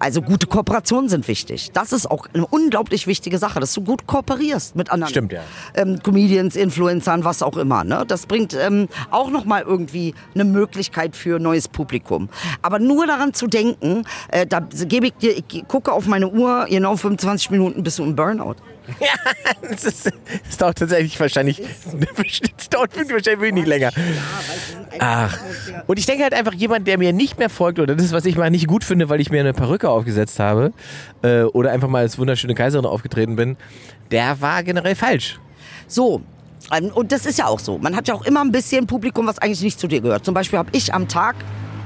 Also gute Kooperationen sind wichtig. Das ist auch eine unglaublich wichtige Sache, dass du gut kooperierst mit anderen Stimmt, ja. ähm, Comedians, Influencern, was auch immer. Ne? Das bringt ähm, auch nochmal irgendwie eine Möglichkeit für neues Publikum. Aber nur daran zu denken, äh, da gebe ich dir, ich gucke auf meine Uhr, genau 25 Minuten bist du im Burnout. Das, ist, das dauert tatsächlich wahrscheinlich, das dauert wahrscheinlich nicht länger. Ach. Und ich denke halt einfach, jemand, der mir nicht mehr folgt, oder das ist, was ich mal nicht gut finde, weil ich mir eine Perücke aufgesetzt habe, äh, oder einfach mal als wunderschöne Kaiserin aufgetreten bin, der war generell falsch. So. ähm, Und das ist ja auch so. Man hat ja auch immer ein bisschen Publikum, was eigentlich nicht zu dir gehört. Zum Beispiel habe ich am Tag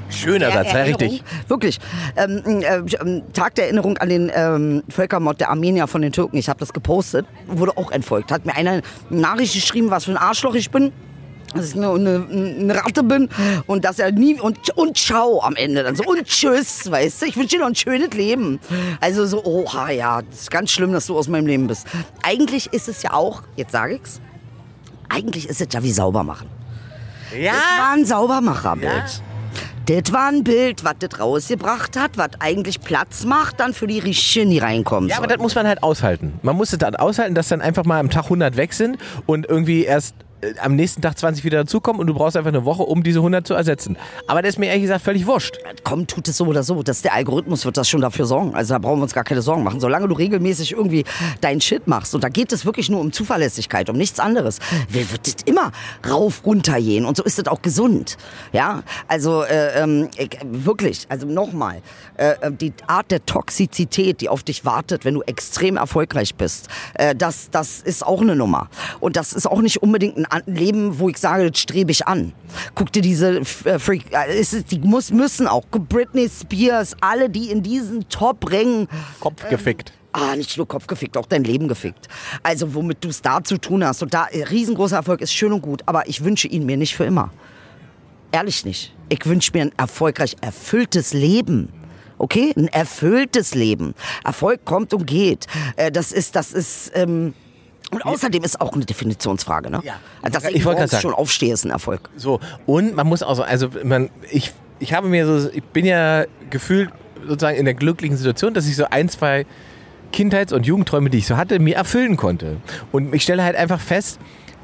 Schöner Satz, ja, richtig. Wirklich. Ähm, äh, ähm, Tag der Erinnerung an den ähm, Völkermord der Armenier von den Türken. Ich habe das gepostet, wurde auch entfolgt. Hat mir einer eine Nachricht geschrieben, was für ein Arschloch ich bin. Dass ich eine, eine, eine Ratte bin und dass er nie und, und ciao am Ende dann so und tschüss, weißt du, ich wünsche dir noch ein schönes Leben. Also so, oha, ja, das ist ganz schlimm, dass du aus meinem Leben bist. Eigentlich ist es ja auch, jetzt sage ich's, eigentlich ist es ja wie sauber machen. Das Ja, war ein Saubermacherbild. Das war ein Bild, was das rausgebracht hat, was eigentlich Platz macht dann für die Richtigen, die reinkommen ja aber das muss man halt aushalten. Man muss es dann aushalten, dass dann einfach mal am Tag 100 weg sind und irgendwie erst am nächsten Tag 20 wieder dazukommen und du brauchst einfach eine Woche, um diese 100 zu ersetzen. Aber das ist mir ehrlich gesagt völlig wurscht. Komm, tut es so oder so. Das, der Algorithmus wird das schon dafür sorgen. Also da brauchen wir uns gar keine Sorgen machen. Solange du regelmäßig irgendwie deinen Shit machst, und da geht es wirklich nur um Zuverlässigkeit, um nichts anderes, wird das immer rauf, runter gehen. Und so ist das auch gesund. Ja, also äh, ähm, ich, wirklich, also nochmal, äh, äh, die Art der Toxizität, die auf dich wartet, wenn du extrem erfolgreich bist, äh, das, das ist auch eine Nummer. Und das ist auch nicht unbedingt ein Leben, wo ich sage, das strebe ich an. Guck dir diese äh, Freak, äh, ist, die muss, müssen auch, Britney Spears, alle, die in diesen Top-Rängen Kopf gefickt. Ah, nicht nur Kopf gefickt, auch dein Leben gefickt. Also womit du es da zu tun hast. Und da äh, riesengroßer Erfolg ist schön und gut, aber ich wünsche ihn mir nicht für immer. Ehrlich nicht. Ich wünsche mir ein erfolgreich erfülltes Leben. Okay? Ein erfülltes Leben. Erfolg kommt und geht. Äh, das ist, das ist, ähm, und außerdem ist auch eine Definitionsfrage, ne? Ja. Also, dass Ich ich, morgens schon aufstehe, ist ein Erfolg. So, und man muss auch so, also man, ich, ich habe mir so, ich bin ja gefühlt sozusagen in der glücklichen Situation, dass ich so ein, zwei Kindheits- und Jugendträume, die ich so hatte, mir erfüllen konnte. Und ich stelle halt einfach fest,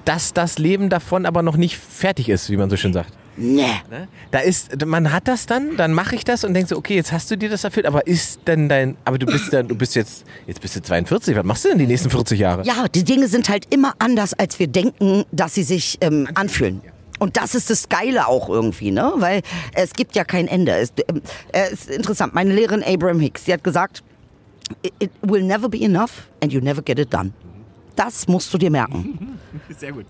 dass das Leben davon aber noch nicht fertig ist, wie man so schön sagt. Nee. Ne? Da ist, man hat das dann, dann mache ich das und denke so, okay, jetzt hast du dir das erfüllt, aber ist denn dein, aber du bist dann, du bist jetzt, jetzt bist du 42, was machst du denn die nächsten 40 Jahre? Ja, die Dinge sind halt immer anders, als wir denken, dass sie sich ähm, anfühlen. Und das ist das Geile auch irgendwie, ne? Weil es gibt ja kein Ende. Es äh, ist interessant. Meine Lehrerin Abraham Hicks, die hat gesagt, it, it will never be enough and you never get it done. Das musst du dir merken. Sehr gut.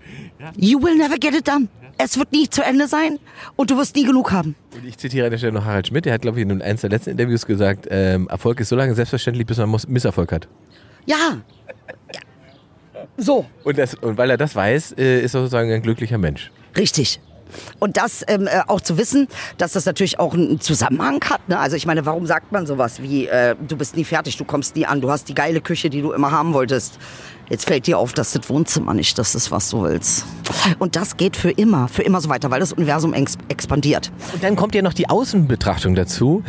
You will never get it done. Es wird nie zu Ende sein und du wirst nie genug haben. Und ich zitiere an der Stelle noch Harald Schmidt, der hat, glaube ich, in einem der letzten Interviews gesagt, ähm, Erfolg ist so lange selbstverständlich, bis man Muss- Misserfolg hat. Ja. ja. So. Und, das, und weil er das weiß, äh, ist er sozusagen ein glücklicher Mensch. Richtig. Und das ähm, äh, auch zu wissen, dass das natürlich auch einen Zusammenhang hat. Ne? Also ich meine, warum sagt man sowas wie, äh, du bist nie fertig, du kommst nie an, du hast die geile Küche, die du immer haben wolltest. Jetzt fällt dir auf, dass das Wohnzimmer nicht das ist, was du willst. Und das geht für immer, für immer so weiter, weil das Universum ex expandiert. Und dann kommt ja noch die Außenbetrachtung dazu,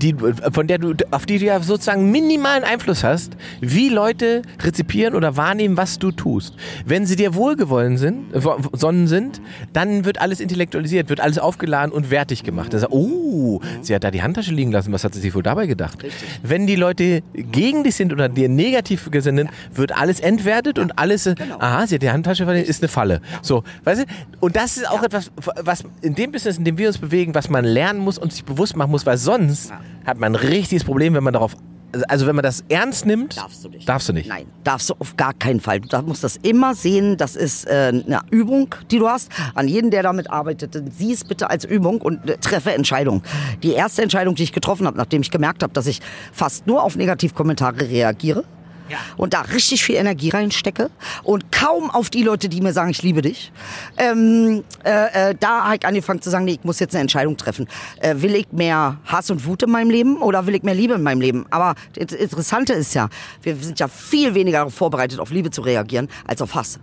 die, von der du, auf die du ja sozusagen minimalen Einfluss hast, wie Leute rezipieren oder wahrnehmen, was du tust. Wenn sie dir wohlgewollen sind, sonnen sind, dann wird alles intellektualisiert, wird alles aufgeladen und wertig gemacht. Das, oh, sie hat da die Handtasche liegen lassen, was hat sie sich wohl dabei gedacht? Richtig. Wenn die Leute gegen dich sind oder dir negativ gesinnt, wird alles entwertet und alles, äh, Genau. aha, sie hat die Handtasche verliehen, ist eine Falle. So, weißt du? Und das ist auch etwas, was in dem Business, in dem wir uns bewegen, was man lernen muss und sich bewusst machen muss, weil sonst hat man ein richtiges Problem, wenn man darauf, also wenn man das ernst nimmt, Darfst du nicht. Darfst du nicht. Nein, darfst du auf gar keinen Fall. Du musst das immer sehen, das ist äh, eine Übung, die du hast. An jeden, der damit arbeitet, sieh es bitte als Übung und äh, treffe Entscheidungen. Die erste Entscheidung, die ich getroffen habe, nachdem ich gemerkt habe, dass ich fast nur auf Negativkommentare reagiere, und da richtig viel Energie reinstecke und kaum auf die Leute, die mir sagen, ich liebe dich. Ähm, äh, äh, da habe ich angefangen zu sagen, nee, ich muss jetzt eine Entscheidung treffen. Äh, will ich mehr Hass und Wut in meinem Leben oder will ich mehr Liebe in meinem Leben? Aber das Interessante ist ja, wir sind ja viel weniger vorbereitet, auf Liebe zu reagieren, als auf Hass.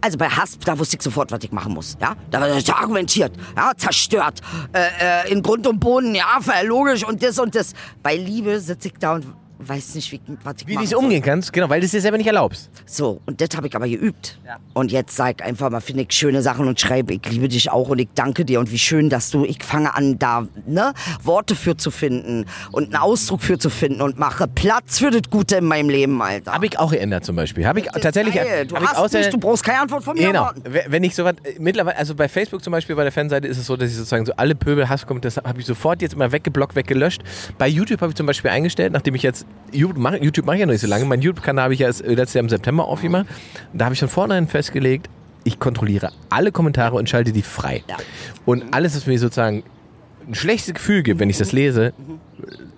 Also bei Hass, da wusste ich sofort, was ich machen muss. Ja, da war ich argumentiert, ja, zerstört, äh, äh, in Grund und Boden, ja, logisch und das und das. Bei Liebe sitze ich da und weiß nicht, wie, was ich Wie du machen es soll. umgehen kannst, genau, weil du es dir selber nicht erlaubst. So, und das habe ich aber geübt. Ja. Und jetzt sag ich einfach mal, finde ich schöne Sachen und schreibe, ich liebe dich auch und ich danke dir und wie schön, dass du, ich fange an, da ne, Worte für zu finden und einen Ausdruck für zu finden und mache Platz für das Gute in meinem Leben, Alter. Habe ich auch geändert zum Beispiel. Habe ich Das ist tatsächlich. geil. Du hab ich hast außer- nicht, du brauchst keine Antwort von mir Genau. erwarten. Wenn ich sowas, äh, mittlerweile, also bei Facebook zum Beispiel, bei der Fanseite ist es so, dass ich sozusagen so alle Pöbel Hasskommentare, das habe ich sofort jetzt immer weggeblockt, weggelöscht. Bei YouTube habe ich zum Beispiel eingestellt, nachdem ich jetzt, YouTube mache mache ich ja noch nicht so lange, mein YouTube-Kanal habe ich ja erst äh, letztes Jahr im September aufgemacht. Da habe ich von vornherein festgelegt, ich kontrolliere alle Kommentare und schalte die frei. Ja. Und alles, was mir sozusagen ein schlechtes Gefühl gibt, wenn ich das lese,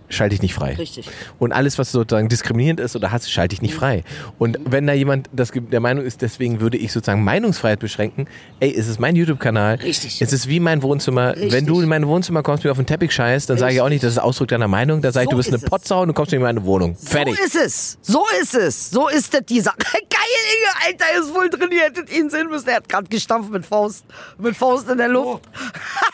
schalte ich nicht frei. Richtig. Und alles, was sozusagen diskriminierend ist oder Hass, schalte ich nicht frei. Und wenn da jemand das, der Meinung ist, deswegen würde ich sozusagen Meinungsfreiheit beschränken, ey, es ist mein YouTube-Kanal. Richtig. Es ist wie mein Wohnzimmer. Richtig. Wenn du in mein Wohnzimmer kommst, mir auf den Teppich scheißt, dann sage ich auch nicht, das ist Ausdruck deiner Meinung. Da sage ich, So du bist ist eine. Potsau und du kommst nicht in meine Wohnung. Fertig. So ist es. So ist es. So ist das die Sache. Geil, Inge, Alter, er ist voll drin. Ihr hättet ihn sehen müssen. Er hat gerade gestampft mit Faust. Mit Faust in der Luft.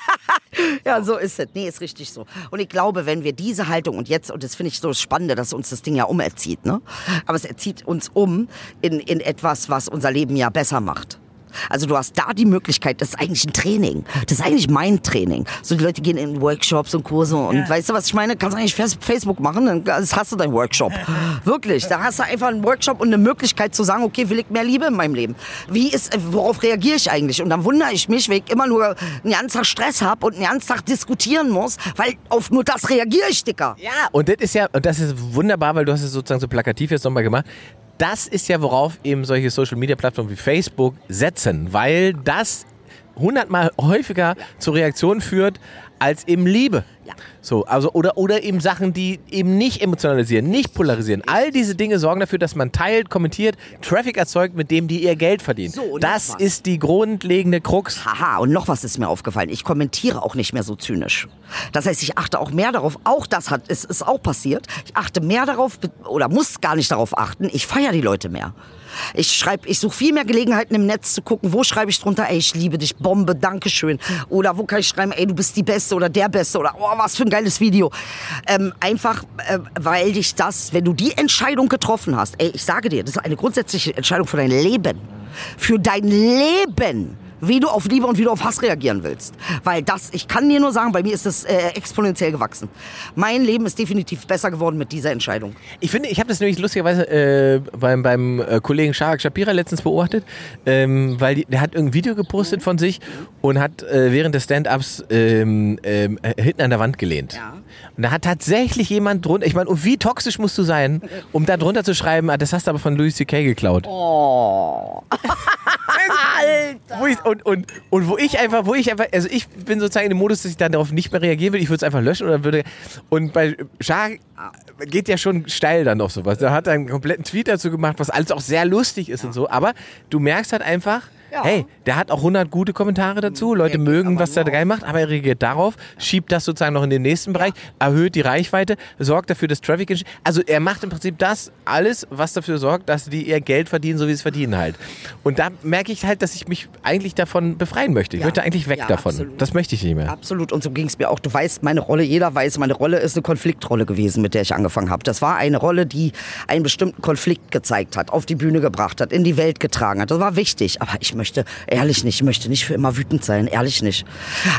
ja, so ist es. Nee, ist richtig so. Und ich glaube, wenn wir diese Haltung und jetzt, und das finde ich so das Spannende, dass uns das Ding ja umerzieht, ne? Aber es erzieht uns um in, in etwas, was unser Leben ja besser macht. Also du hast da die Möglichkeit, das ist eigentlich ein Training. Das ist eigentlich mein Training. So die Leute gehen in Workshops und Kurse und weißt du, was ich meine? Kannst du eigentlich Facebook machen, dann hast du deinen Workshop. Wirklich, da hast du einfach einen Workshop und eine Möglichkeit zu sagen, okay, will ich mehr Liebe in meinem Leben? Wie ist, worauf reagiere ich eigentlich? Und dann wundere ich mich, weil ich immer nur einen ganzen Tag Stress habe und einen ganzen Tag diskutieren muss, weil auf nur das reagiere ich, Dicker. Ja, und das ist ja, und das ist wunderbar, weil du hast es sozusagen so plakativ jetzt nochmal gemacht. Das ist ja, worauf eben solche Social Media Plattformen wie Facebook setzen, weil das hundertmal häufiger zu Reaktionen führt als eben Liebe. So, also, oder, oder eben Sachen, die eben nicht emotionalisieren, nicht polarisieren. All diese Dinge sorgen dafür, dass man teilt, kommentiert, Traffic erzeugt, mit dem die ihr Geld verdienen. So, das ist die grundlegende Krux. Haha, und noch was ist mir aufgefallen. Ich kommentiere auch nicht mehr so zynisch. Das heißt, ich achte auch mehr darauf, auch das hat, ist, ist auch passiert. Ich achte mehr darauf, oder muss gar nicht darauf achten, ich feiere die Leute mehr. Ich schreibe, ich suche viel mehr Gelegenheiten im Netz zu gucken, wo schreibe ich drunter, ey, ich liebe dich, Bombe, Dankeschön. Oder wo kann ich schreiben, ey, du bist die Beste oder der Beste oder oh, was für ein geiles Video. Ähm, einfach, äh, weil dich das, wenn du die Entscheidung getroffen hast, ey, ich sage dir, das ist eine grundsätzliche Entscheidung für dein Leben. Für dein Leben wie du auf Liebe und wie du auf Hass reagieren willst. Weil das, ich kann dir nur sagen, bei mir ist das äh, exponentiell gewachsen. Mein Leben ist definitiv besser geworden mit dieser Entscheidung. Ich finde, ich habe das nämlich lustigerweise äh, beim, beim äh, Kollegen Sharak Shapira letztens beobachtet, ähm, weil die, der hat irgendein Video gepostet von sich und hat äh, während des Stand-Ups ähm, ähm, äh, hinten an der Wand gelehnt. Ja. Und da hat tatsächlich jemand drunter, ich meine, und wie toxisch musst du sein, um da drunter zu schreiben, ah, das hast du aber von Louis C.K. geklaut. Oh. Alter. Wo ich, und, und, und wo ich einfach, wo ich einfach, also ich bin sozusagen in dem Modus, dass ich dann darauf nicht mehr reagieren will, ich würde es einfach löschen oder würde. Und bei Shark geht ja schon steil dann auf sowas. Da hat er einen kompletten Tweet dazu gemacht, was alles auch sehr lustig ist und so. Aber du merkst halt einfach, Ja. hey, der hat auch 100 gute Kommentare dazu, Leute geht mögen, was er nur geil macht, aber er reagiert darauf, schiebt das sozusagen noch in den nächsten Bereich, erhöht die Reichweite, sorgt dafür, dass Traffic. Also er macht im Prinzip das alles, was dafür sorgt, dass die ihr Geld verdienen, so wie sie es verdienen halt. Und da merke ich halt, dass ich mich eigentlich davon befreien möchte. Ich möchte eigentlich weg davon. absolut. Das möchte ich nicht mehr. Absolut. Und so ging es mir auch. Du weißt, meine Rolle, jeder weiß, meine Rolle ist eine Konfliktrolle gewesen, mit der ich angefangen habe. Das war eine Rolle, die einen bestimmten Konflikt gezeigt hat, auf die Bühne gebracht hat, in die Welt getragen hat. Das war wichtig. Aber ich möchte, ehrlich nicht, ich möchte nicht für immer wütend sein. Ehrlich nicht.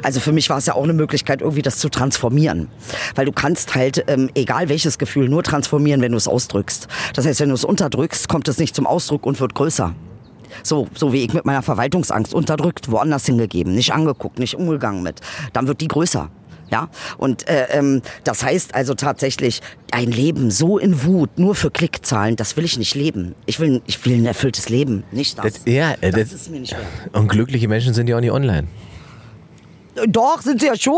Also für mich war es ja auch eine Möglichkeit, irgendwie das zu transformieren. Weil du kannst halt, ähm, egal welches Gefühl, nur transformieren, wenn du es ausdrückst. Das heißt, wenn du es unterdrückst, kommt es nicht zum Ausdruck und wird größer. So, so wie ich mit meiner Verwaltungsangst unterdrückt, woanders hingegeben, nicht angeguckt, nicht umgegangen mit. Dann wird die größer. Ja, und äh, ähm, das heißt also tatsächlich, ein Leben so in Wut, nur für Klickzahlen, das will ich nicht leben. Ich will, ich will ein erfülltes Leben, nicht das. Das, ja, äh, das, das, ist mir nicht wert. und glückliche Menschen sind ja auch nicht online. Doch, sind sie ja schon.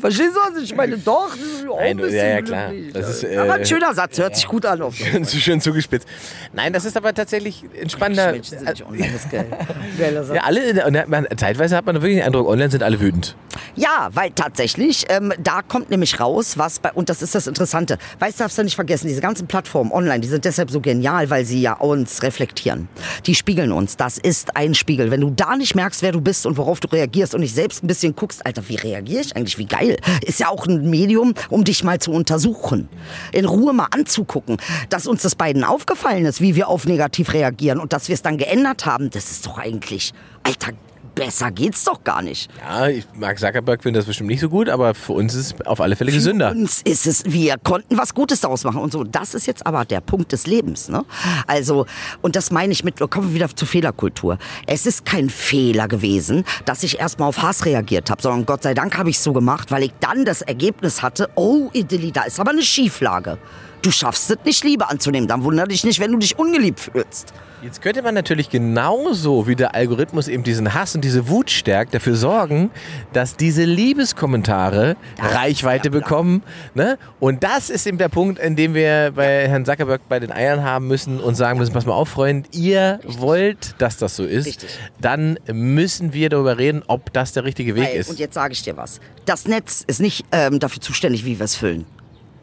Verstehst du was? Ich meine, doch. sind auch Nein, ein bisschen ja, ja, klar. ist, äh, aber ein schöner Satz, hört sich gut an. Auf Zu schön zugespitzt. Nein, das ist aber tatsächlich ein spannender. Menschen sind nicht online, das ist geil. Geiler Satz. Ja, alle, und man, zeitweise hat man wirklich den Eindruck, online sind alle wütend. Ja, weil tatsächlich, ähm, da kommt nämlich raus, was bei, und das ist das Interessante. Weißt du, darfst du nicht vergessen, diese ganzen Plattformen online, die sind deshalb so genial, weil sie ja uns reflektieren. Die spiegeln uns. Das ist ein Spiegel. Wenn du da nicht merkst, wer du bist und worauf du reagierst und nicht selbst ein bisschen guckst, Alter, wie reagiere ich eigentlich? Wie geil. Ist ja auch ein Medium, um dich mal zu untersuchen. In Ruhe mal anzugucken. Dass uns das beiden aufgefallen ist, wie wir auf negativ reagieren und dass wir es dann geändert haben, das ist doch eigentlich, Alter, besser geht's doch gar nicht. Ja, ich, Mark Zuckerberg findet das bestimmt nicht so gut, aber für uns ist es auf alle Fälle gesünder. Für uns ist es, wir konnten was Gutes daraus machen und so. Das ist jetzt aber der Punkt des Lebens. Ne? Also, und das meine ich mit, wir kommen wieder zur Fehlerkultur. Es ist kein Fehler gewesen, dass ich erstmal auf Hass reagiert habe, sondern Gott sei Dank habe ich es so gemacht, weil ich dann das Ergebnis hatte, oh, Idili, da ist aber eine Schieflage. Du schaffst es nicht, Liebe anzunehmen. Dann wundere dich nicht, wenn du dich ungeliebt fühlst. Jetzt könnte man natürlich genauso wie der Algorithmus eben diesen Hass und diese Wut stärkt, dafür sorgen, dass diese Liebeskommentare Das Reichweite bekommen. Ne? Und das ist eben der Punkt, in dem wir bei Herrn Zuckerberg bei den Eiern haben müssen und sagen müssen, pass mal auf, Freund, ihr wollt, dass das so ist. Richtig. Dann müssen wir darüber reden, ob das der richtige Weg Weil, ist. Und jetzt sage ich dir was. Das Netz ist nicht ähm, dafür zuständig, wie wir es füllen.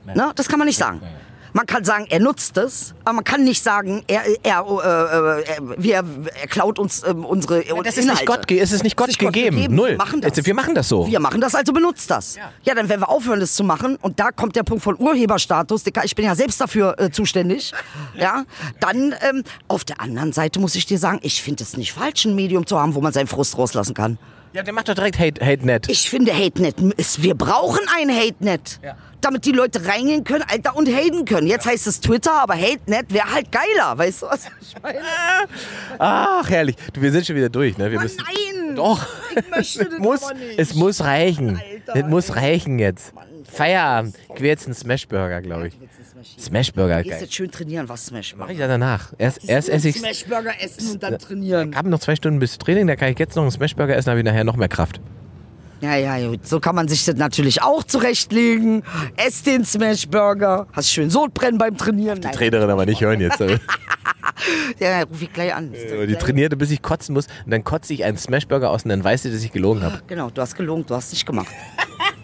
Ne? Das kann man nicht sagen. Man kann sagen, er nutzt es, aber man kann nicht sagen, er, er, äh, äh, wir, er klaut uns ähm, unsere das ist Inhalte. nicht Gott, es ist nicht Gott ist nicht Gott gegeben. gegeben. Null. Wir machen das. Wir machen das so. Wir machen das, also benutzt das. Ja. dann werden wir aufhören, das zu machen. Und da kommt der Punkt von Urheberstatus. Ich bin ja selbst dafür äh, zuständig. Ja, dann ähm, auf der anderen Seite muss ich dir sagen, ich finde es nicht falsch, ein Medium zu haben, wo man seinen Frust rauslassen kann. Ja, der macht doch direkt Hate, Hate Net. Ich finde HateNet, ist, wir brauchen ein HateNet. Damit die Leute reingehen können, Alter, und haten können. Jetzt heißt es Twitter, aber HateNet wäre halt geiler. Weißt du, was ich meine? Ach, herrlich. Du, wir sind schon wieder durch, ne? Wir Mann, müssen, nein! Doch. Ich möchte das es muss, nicht. Es muss reichen. Alter, es muss reichen jetzt. Feierabend. Ich will jetzt einen Smashburger, glaube ich. Smashburger, Gehst geil. jetzt schön trainieren, was Mach Smashburger? ich ja danach. Erst, erst esse ich. Smashburger essen und dann trainieren. Ich habe noch zwei Stunden bis Training, da kann ich jetzt noch einen Smashburger essen, habe ich nachher noch mehr Kraft. Ja, ja, gut. So kann man sich das natürlich auch zurechtlegen. Ess den Smashburger. Hast schön Sodbrennen beim Trainieren. Die Trainerin aber nicht hören jetzt. Ja, ja, ruf ich gleich an. Die trainierte, bis ich kotzen muss. Und dann kotze ich einen Smashburger aus und dann weiß sie, dass ich gelogen habe. Genau, du hast gelogen, du hast nicht gemacht.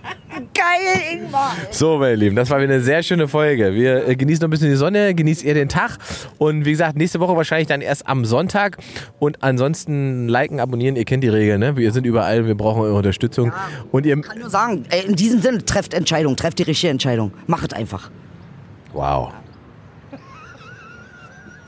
Geil, Ingmar. So, meine Lieben, das war wieder eine sehr schöne Folge. Wir äh, genießen noch ein bisschen die Sonne, genießt ihr den Tag. Und wie gesagt, nächste Woche wahrscheinlich dann erst am Sonntag. Und ansonsten liken, abonnieren, ihr kennt die Regeln. Ne? Wir sind überall, wir brauchen eure Unterstützung. Und ihr. Ich kann nur sagen, ey, in diesem Sinne, trefft Entscheidung, trefft die richtige Entscheidung. Macht einfach. Wow.